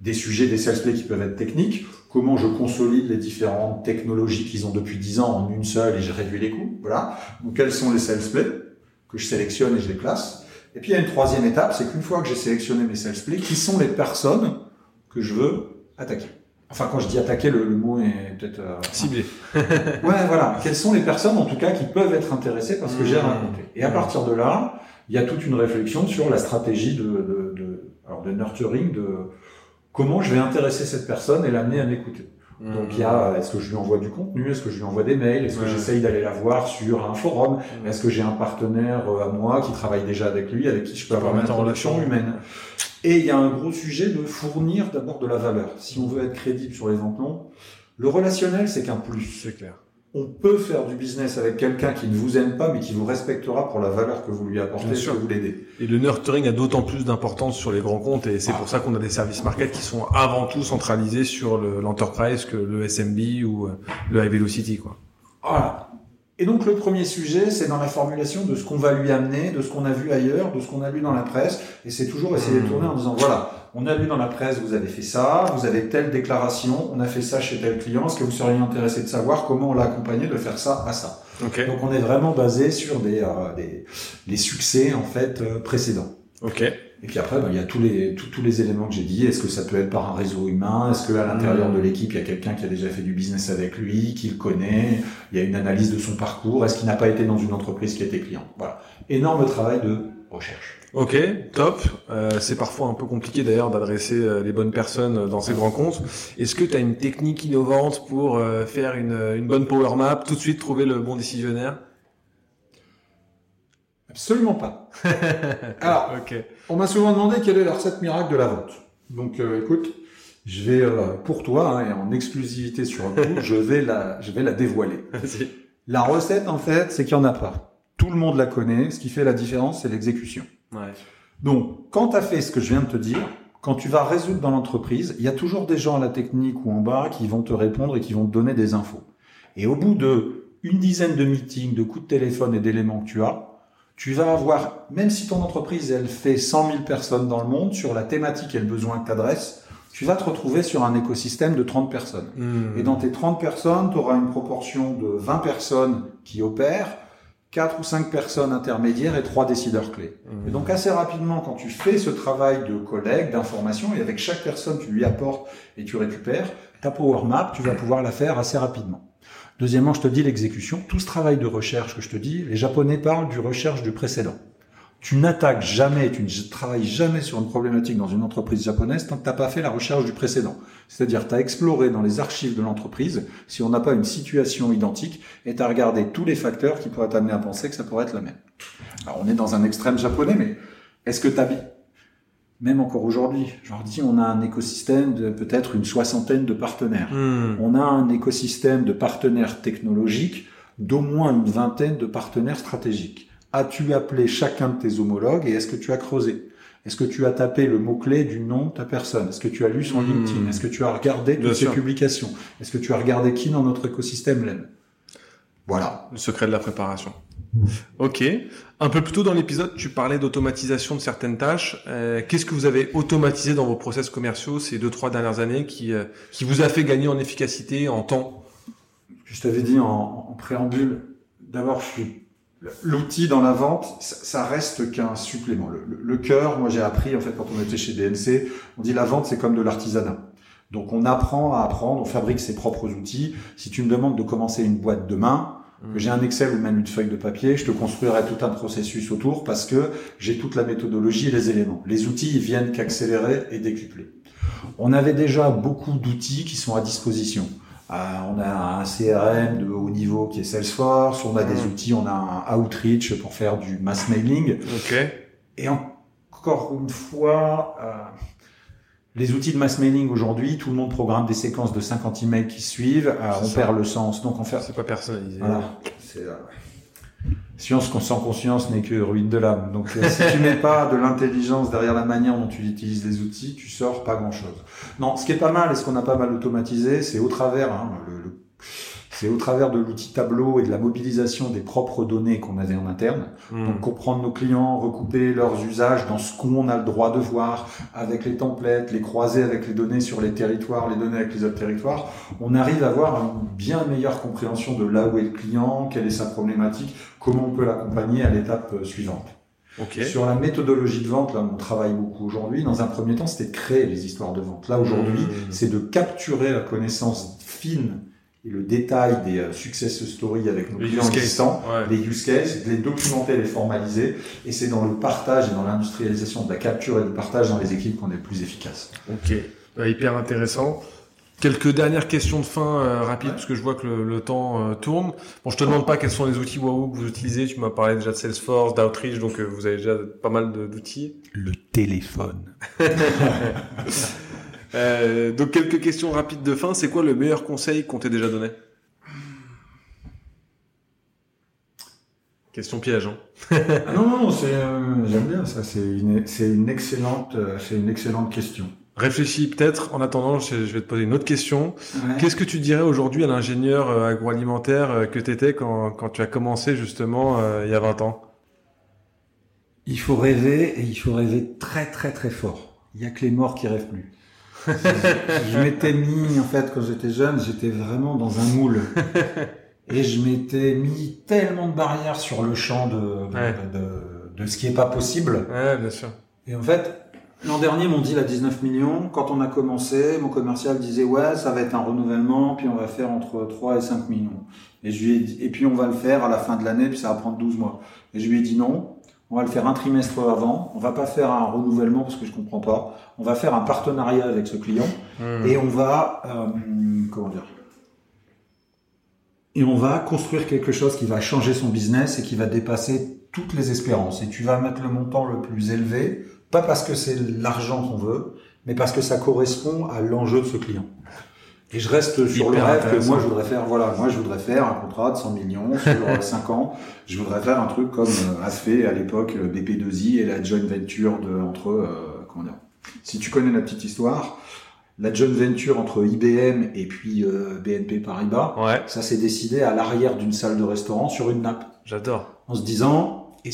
des sujets, des sales play qui peuvent être techniques. Comment je consolide les différentes technologies qu'ils ont depuis 10 ans en une seule et je réduis les coûts? Voilà. Donc quels sont les sales play que je sélectionne et je les classe? Et puis il y a une troisième étape, c'est qu'une fois que j'ai sélectionné mes sales play, qui sont les personnes que je veux attaquer. Enfin, quand je dis attaquer, le, le mot est peut-être euh, ciblé. [LAUGHS] ouais, voilà. Quelles sont les personnes, en tout cas, qui peuvent être intéressées par ce que mmh. j'ai raconté? Et à partir de là, il y a toute une réflexion sur la stratégie de, de, de, alors de nurturing, de comment je vais intéresser cette personne et l'amener à m'écouter. Mmh. Donc il y a, est-ce que je lui envoie du contenu, est-ce que je lui envoie des mails, est-ce que ouais. j'essaye d'aller la voir sur un forum, mmh. est-ce que j'ai un partenaire euh, à moi qui travaille déjà avec lui, avec qui je peux avoir une relation humaine? Et il y a un gros sujet de fournir d'abord de la valeur. Si on veut être crédible sur les ventes longues, le relationnel, c'est qu'un plus. C'est clair. On peut faire du business avec quelqu'un qui ne vous aime pas, mais qui vous respectera pour la valeur que vous lui apportez, que vous l'aidez. Et le nurturing a d'autant plus d'importance sur les grands comptes, et c'est ah. pour ça qu'on a des services market qui sont avant tout centralisés sur l'enterprise le, que le SMB ou le High Velocity, quoi. Voilà. Et donc le premier sujet, c'est dans la formulation de ce qu'on va lui amener, de ce qu'on a vu ailleurs, de ce qu'on a lu dans la presse. Et c'est toujours essayer de tourner en disant, voilà, on a lu dans la presse, vous avez fait ça, vous avez telle déclaration, on a fait ça chez tel client, est-ce que vous seriez intéressé de savoir comment on l'a accompagné de faire ça à ça? Donc on est vraiment basé sur des, euh, des les succès en fait euh, précédents. Ok. Et puis après, ben, il y a tous les, tous, tous les éléments que j'ai dit. Est-ce que ça peut être par un réseau humain? Est-ce qu'à l'intérieur de l'équipe, il y a quelqu'un qui a déjà fait du business avec lui, qui le connaît? Il y a une analyse de son parcours. Est-ce qu'il n'a pas été dans une entreprise qui était client? Voilà. Énorme travail de recherche. Ok, top. Euh, c'est parfois un peu compliqué d'ailleurs d'adresser euh, les bonnes personnes dans ces grands comptes. Est-ce que tu as une technique innovante pour euh, faire une, une bonne power map, tout de suite trouver le bon décisionnaire? Absolument pas. [LAUGHS] Alors, Ok. On m'a souvent demandé quelle est la recette miracle de la vente. Donc, euh, écoute, je vais euh, pour toi hein, et en exclusivité sur coup, je vais la, je vais la dévoiler. [LAUGHS] La recette, en fait, c'est qu'il n'y en a pas. Tout le monde la connaît. Ce qui fait la différence, c'est l'exécution. Ouais. Donc, quand tu as fait ce que je viens de te dire, quand tu vas résoudre dans l'entreprise, il y a toujours des gens à la technique ou en bas qui vont te répondre et qui vont te donner des infos. Et au bout de une dizaine de meetings, de coups de téléphone et d'éléments que tu as, tu vas avoir, même si ton entreprise, elle fait 100 000 personnes dans le monde, sur la thématique et le besoin que tu adresses, tu vas te retrouver sur un écosystème de 30 personnes. Hmm. Et dans tes 30 personnes, tu auras une proportion de 20 personnes qui opèrent, 4 ou 5 personnes intermédiaires et 3 décideurs clés. Hmm. Et donc assez rapidement, quand tu fais ce travail de collecte, d'information, et avec chaque personne, tu lui apportes et tu récupères, ta Power Map, tu vas pouvoir la faire assez rapidement. Deuxièmement, je te dis l'exécution. Tout ce travail de recherche que je te dis, les Japonais parlent du recherche du précédent. Tu n'attaques jamais, tu ne travailles jamais sur une problématique dans une entreprise japonaise tant que tu n'as pas fait la recherche du précédent. C'est-à-dire, tu as exploré dans les archives de l'entreprise si on n'a pas une situation identique et tu as regardé tous les facteurs qui pourraient t'amener à penser que ça pourrait être la même. Alors, on est dans un extrême japonais, mais est-ce que tu as même encore aujourd'hui, je leur dis, on a un écosystème de peut-être une soixantaine de partenaires. Hmm. On a un écosystème de partenaires technologiques d'au moins une vingtaine de partenaires stratégiques. As-tu appelé chacun de tes homologues et est-ce que tu as creusé? Est-ce que tu as tapé le mot-clé du nom de ta personne? Est-ce que tu as lu son Hmm. LinkedIn? Est-ce que tu as regardé Bien toutes ses sûr. publications? Est-ce que tu as regardé qui dans notre écosystème l'aime? Voilà. Le secret de la préparation. Ok. Un peu plus tôt dans l'épisode, tu parlais d'automatisation de certaines tâches. Euh, Qu'est-ce que vous avez automatisé dans vos process commerciaux ces deux trois dernières années qui euh, qui vous a fait gagner en efficacité, en temps? Je t'avais dit en, en préambule, d'abord, je suis- l'outil dans la vente, ça, ça reste qu'un supplément. Le, le- le cœur, moi j'ai appris, en fait, quand on était chez DNC, on dit la vente, c'est comme de l'artisanat. Donc on apprend à apprendre, on fabrique ses propres outils. Si tu me demandes de commencer une boîte demain, que j'ai un Excel ou même une feuille de papier, je te construirai tout un processus autour parce que j'ai toute la méthodologie et les éléments. Les outils, ils viennent qu'accélérer et décupler. On avait déjà beaucoup d'outils qui sont à disposition. Euh, on a un CRM de haut niveau qui est Salesforce, on a des Mhm. outils, on a un Outreach pour faire du mass mailing. Ok. Et encore une fois, euh, les outils de mass mailing aujourd'hui, tout le monde programme des séquences de 50 emails qui suivent, euh, on ça. perd le sens. Donc on fait, C'est pas personnalisé. voilà. C'est, euh, Science sans conscience n'est que ruine de l'âme. Donc, euh, si tu mets pas de l'intelligence derrière la manière dont tu utilises les outils, tu sors pas grand chose. Non, ce qui est pas mal et ce qu'on a pas mal automatisé, c'est au travers, hein, le- le- c'est au travers de l'outil tableau et de la mobilisation des propres données qu'on avait en interne. Hmm. Donc comprendre nos clients, recouper leurs usages dans ce qu'on a le droit de voir, avec les templates, les croiser avec les données sur les territoires, les données avec les autres territoires, on arrive à avoir une bien meilleure compréhension de là où est le client, quelle est sa problématique, comment on peut l'accompagner à l'étape euh, suivante. Ok. Sur la méthodologie de vente, là on travaille beaucoup aujourd'hui, dans un premier temps, c'était de créer les histoires de vente. Là aujourd'hui, Mmh. c'est de capturer la connaissance fine et le détail des euh, success stories avec nos Les clients existants Ouais. les use cases, de les documenter, les formaliser, et c'est dans le partage et dans l'industrialisation de la capture et du partage dans les équipes qu'on est le plus efficace. Ok, Ouais, hyper intéressant. Quelques dernières questions de fin euh, rapides, Ouais. parce que je vois que le, le temps euh, tourne. Bon, je te demande pas quels sont les outils Wahoo que vous utilisez. Tu m'as parlé déjà de Salesforce, d'Outreach, donc euh, vous avez déjà pas mal d'outils. Le téléphone. [LAUGHS] Euh, donc quelques questions rapides de fin. C'est quoi le meilleur conseil qu'on t'ait déjà donné? Question piège. Hein. Ah non, non, c'est, euh, j'aime bien ça, c'est une, c'est une excellente, euh, c'est une excellente question. Réfléchis peut-être. En attendant, je vais te poser une autre question. Qu'est-ce que tu dirais aujourd'hui à l'ingénieur euh, agroalimentaire que tu étais quand, quand tu as commencé justement il y a 20 ans? Il faut rêver et il faut rêver très très très fort. Il y a que les morts qui rêvent plus. Je m'étais mis, en fait, quand j'étais jeune, j'étais vraiment dans un moule. Et je m'étais mis tellement de barrières sur le champ de, de, de, ce qui est pas possible. Ouais, bien sûr. Et en fait, l'an dernier, m'ont dit la 19 millions. Quand on a commencé, mon commercial disait, ouais, ça va être un renouvellement, puis on va faire entre 3 et 5 millions. Et je lui ai dit, et puis on va le faire à la fin de l'année, puis ça va prendre 12 mois. Et je lui ai dit non, on va le faire un trimestre avant. On va pas faire un renouvellement parce que je comprends pas. On va faire un partenariat avec ce client hmm. et on va euh, comment dire? Et on va construire quelque chose qui va changer son business et qui va dépasser toutes les espérances. Et tu vas mettre le montant le plus élevé, pas parce que c'est l'argent qu'on veut, mais parce que ça correspond à l'enjeu de ce client. Et je reste sur le rêve que moi je voudrais faire. Voilà, moi je voudrais faire un contrat de 100 millions sur [LAUGHS] 5 ans. Je voudrais faire un truc comme euh, a fait à l'époque euh, BP2I et la joint venture de entre euh, comment dire. Si tu connais la petite histoire, la joint venture entre IBM et puis euh, BNP Paribas, ouais. ça s'est décidé à l'arrière d'une salle de restaurant sur une nappe. J'adore. En se disant, et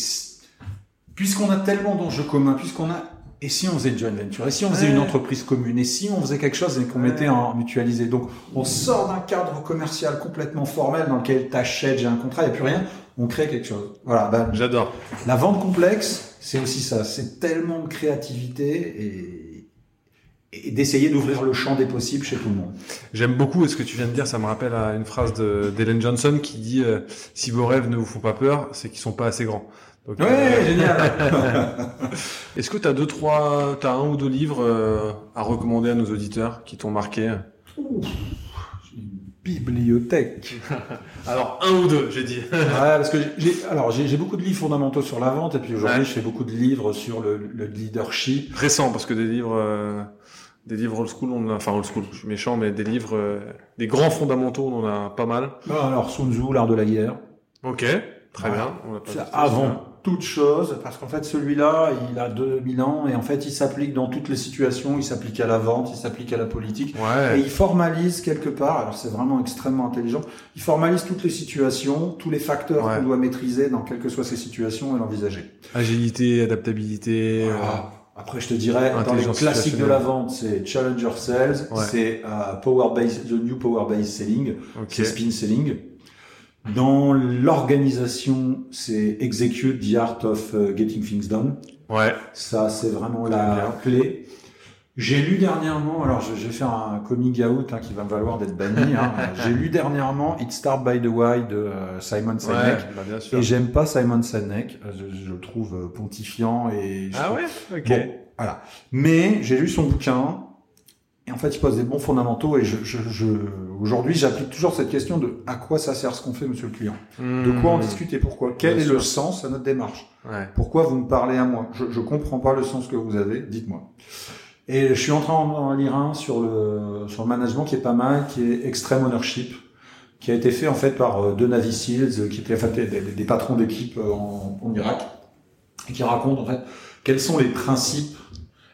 puisqu'on a tellement d'enjeux communs, puisqu'on a et si on faisait une joint venture Et si on faisait une entreprise commune Et si on faisait quelque chose et qu'on mettait en mutualisé Donc, on sort d'un cadre commercial complètement formel dans lequel t'achètes, j'ai un contrat, il n'y a plus rien. On crée quelque chose. Voilà. Ben, J'adore. La vente complexe, c'est aussi ça. C'est tellement de créativité et, et d'essayer d'ouvrir le champ des possibles chez tout le monde. J'aime beaucoup ce que tu viens de dire. Ça me rappelle à une phrase d'Hélène Johnson qui dit euh, Si vos rêves ne vous font pas peur, c'est qu'ils sont pas assez grands. Donc, ouais, euh, génial. [LAUGHS] Est-ce que tu as deux, trois, t'as un ou deux livres euh, à recommander à nos auditeurs qui t'ont marqué? Une bibliothèque. [LAUGHS] alors un ou deux, j'ai dit. ouais, parce que j'ai, alors j'ai, beaucoup de livres fondamentaux sur la vente et puis aujourd'hui je fais beaucoup de livres sur le, le leadership. Récent parce que des livres. Euh, des livres old school, on a, enfin old school, je suis méchant, mais des livres, des grands fondamentaux, on en a pas mal. alors Sun Tzu, l'art de la guerre. Ok, très bien. On avant toute chose, parce qu'en fait celui-là, il a 2000 ans et en fait il s'applique dans toutes les situations, il s'applique à la vente, il s'applique à la politique, ouais. et il formalise quelque part, alors c'est vraiment extrêmement intelligent, il formalise toutes les situations, tous les facteurs qu'on doit maîtriser dans quelles que soient ces situations et l'envisager. Agilité, adaptabilité. Euh, Après, je te dirais, dans les classiques de la vente, c'est Challenger Sales, c'est euh, Power Base, The New Power Base Selling, c'est Spin Selling. Dans l'organisation, c'est Execute the Art of uh, Getting Things Done. Ouais. Ça, c'est vraiment la clé. J'ai lu dernièrement, alors je, vais faire un coming out hein, qui va me valoir d'être banni. Hein. [LAUGHS] J'ai lu dernièrement It Start by the Why de euh, Simon Sinek. Ouais, bah bien sûr. Et j'aime pas Simon Sinek. Euh, je, je, le trouve euh, pontifiant et. ah ouais? Ok. Bon, voilà. Mais j'ai lu son bouquin et en fait, il pose des bons fondamentaux. Et je, je, je aujourd'hui, j'applique toujours cette question de à quoi ça sert ce qu'on fait, monsieur le client? De quoi on hmm. discute et pourquoi Quel est le sens à notre démarche? Ouais. Pourquoi vous me parlez à moi? Je ne comprends pas le sens que vous avez. Dites-moi. Et je suis en train d'en lire un sur le sur le management qui est pas mal, qui est Extreme Ownership, qui a été fait en fait par euh, deux Navy Seals, qui étaient en fait, des, des, patrons d'équipe euh, en, en Irak, et qui racontent en fait quels sont les principes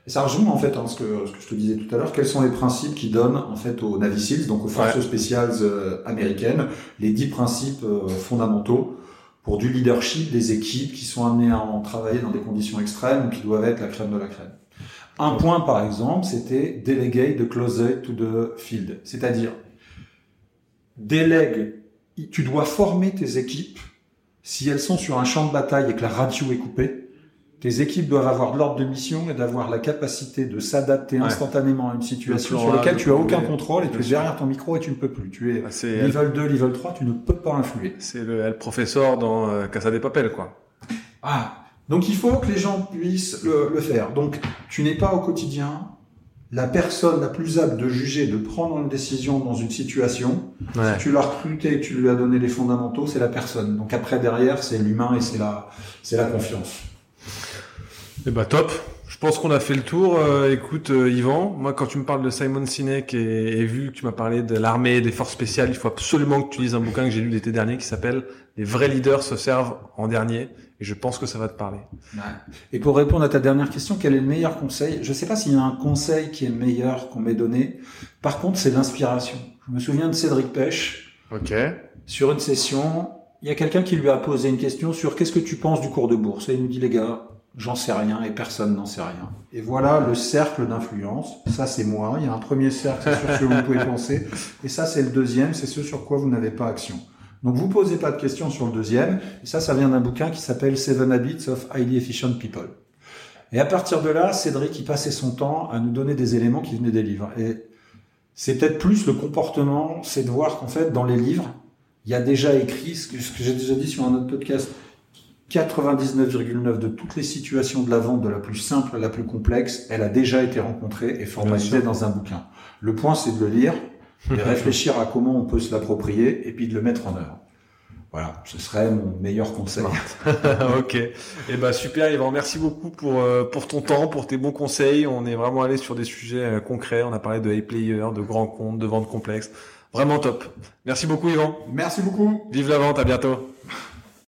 ça rejoint en fait hein, ce, que, ce que je te disais tout à l'heure, quels sont les principes qui donnent en fait aux Navy Seals, donc aux forces spéciales euh, américaines, les dix principes euh, fondamentaux pour du leadership des équipes qui sont amenées à en travailler dans des conditions extrêmes ou qui doivent être la crème de la crème? Un point par exemple, c'était delegate the closet to the field, c'est-à-dire délègue, tu dois former tes équipes. Si elles sont sur un champ de bataille et que la radio est coupée, tes équipes doivent avoir de l'ordre de mission et d'avoir la capacité de s'adapter instantanément à une situation sur laquelle tu as aucun contrôle et tu es derrière ton micro et tu ne peux plus. Tu es ah, level 2, level 3, tu ne peux pas influer. C'est le, professeur dans euh, Casa des Papel, quoi. Ah, donc il faut que les gens puissent le, le faire. Donc tu n'es pas au quotidien la personne la plus apte de juger, de prendre une décision dans une situation. Ouais. Si tu l'as recruté, tu lui as donné les fondamentaux, c'est la personne. Donc après derrière, c'est l'humain et c'est la, c'est la confiance. Eh bah top. Je pense qu'on a fait le tour. Euh, écoute, euh, Yvan, moi, quand tu me parles de Simon Sinek et, et vu que tu m'as parlé de l'armée, des forces spéciales, il faut absolument que tu lises un bouquin que j'ai lu l'été dernier qui s'appelle Les vrais leaders se servent en dernier. Et je pense que ça va te parler. Ouais. Et pour répondre à ta dernière question, quel est le meilleur conseil? Je ne sais pas s'il y a un conseil qui est meilleur qu'on m'ait donné. Par contre, c'est l'inspiration. Je me souviens de Cédric Pêche. Ok. Sur une session, il y a quelqu'un qui lui a posé une question sur qu'est-ce que tu penses du cours de bourse? Et il nous dit les gars, j'en sais rien et personne n'en sait rien. Et voilà le cercle d'influence. Ça, c'est moi. Il y a un premier cercle, c'est sur ce que vous pouvez penser. Et ça, c'est le deuxième, c'est ce sur quoi vous n'avez pas action. Donc, vous posez pas de questions sur le deuxième. Et ça, ça vient d'un bouquin qui s'appelle Seven Habits of Highly Efficient People. Et à partir de là, Cédric, il passait son temps à nous donner des éléments qui venaient des livres. Et c'est peut-être plus le comportement, c'est de voir qu'en fait, dans les livres, il y a déjà écrit ce que, ce que j'ai déjà dit sur un autre podcast 99,9 de toutes les situations de la vente, de la plus simple à la plus complexe, elle a déjà été rencontrée et formalisée dans un bouquin. Le point, c'est de le lire, de [LAUGHS] réfléchir à comment on peut se l'approprier et puis de le mettre en œuvre. Voilà, ce serait mon meilleur conseil. [LAUGHS] ok. Et eh ben super Yvan, merci beaucoup pour euh, pour ton temps, pour tes bons conseils. On est vraiment allé sur des sujets euh, concrets. On a parlé de A-player, de grands comptes, de ventes complexes. Vraiment top. Merci beaucoup Yvan. Merci beaucoup. Vive la vente, à bientôt.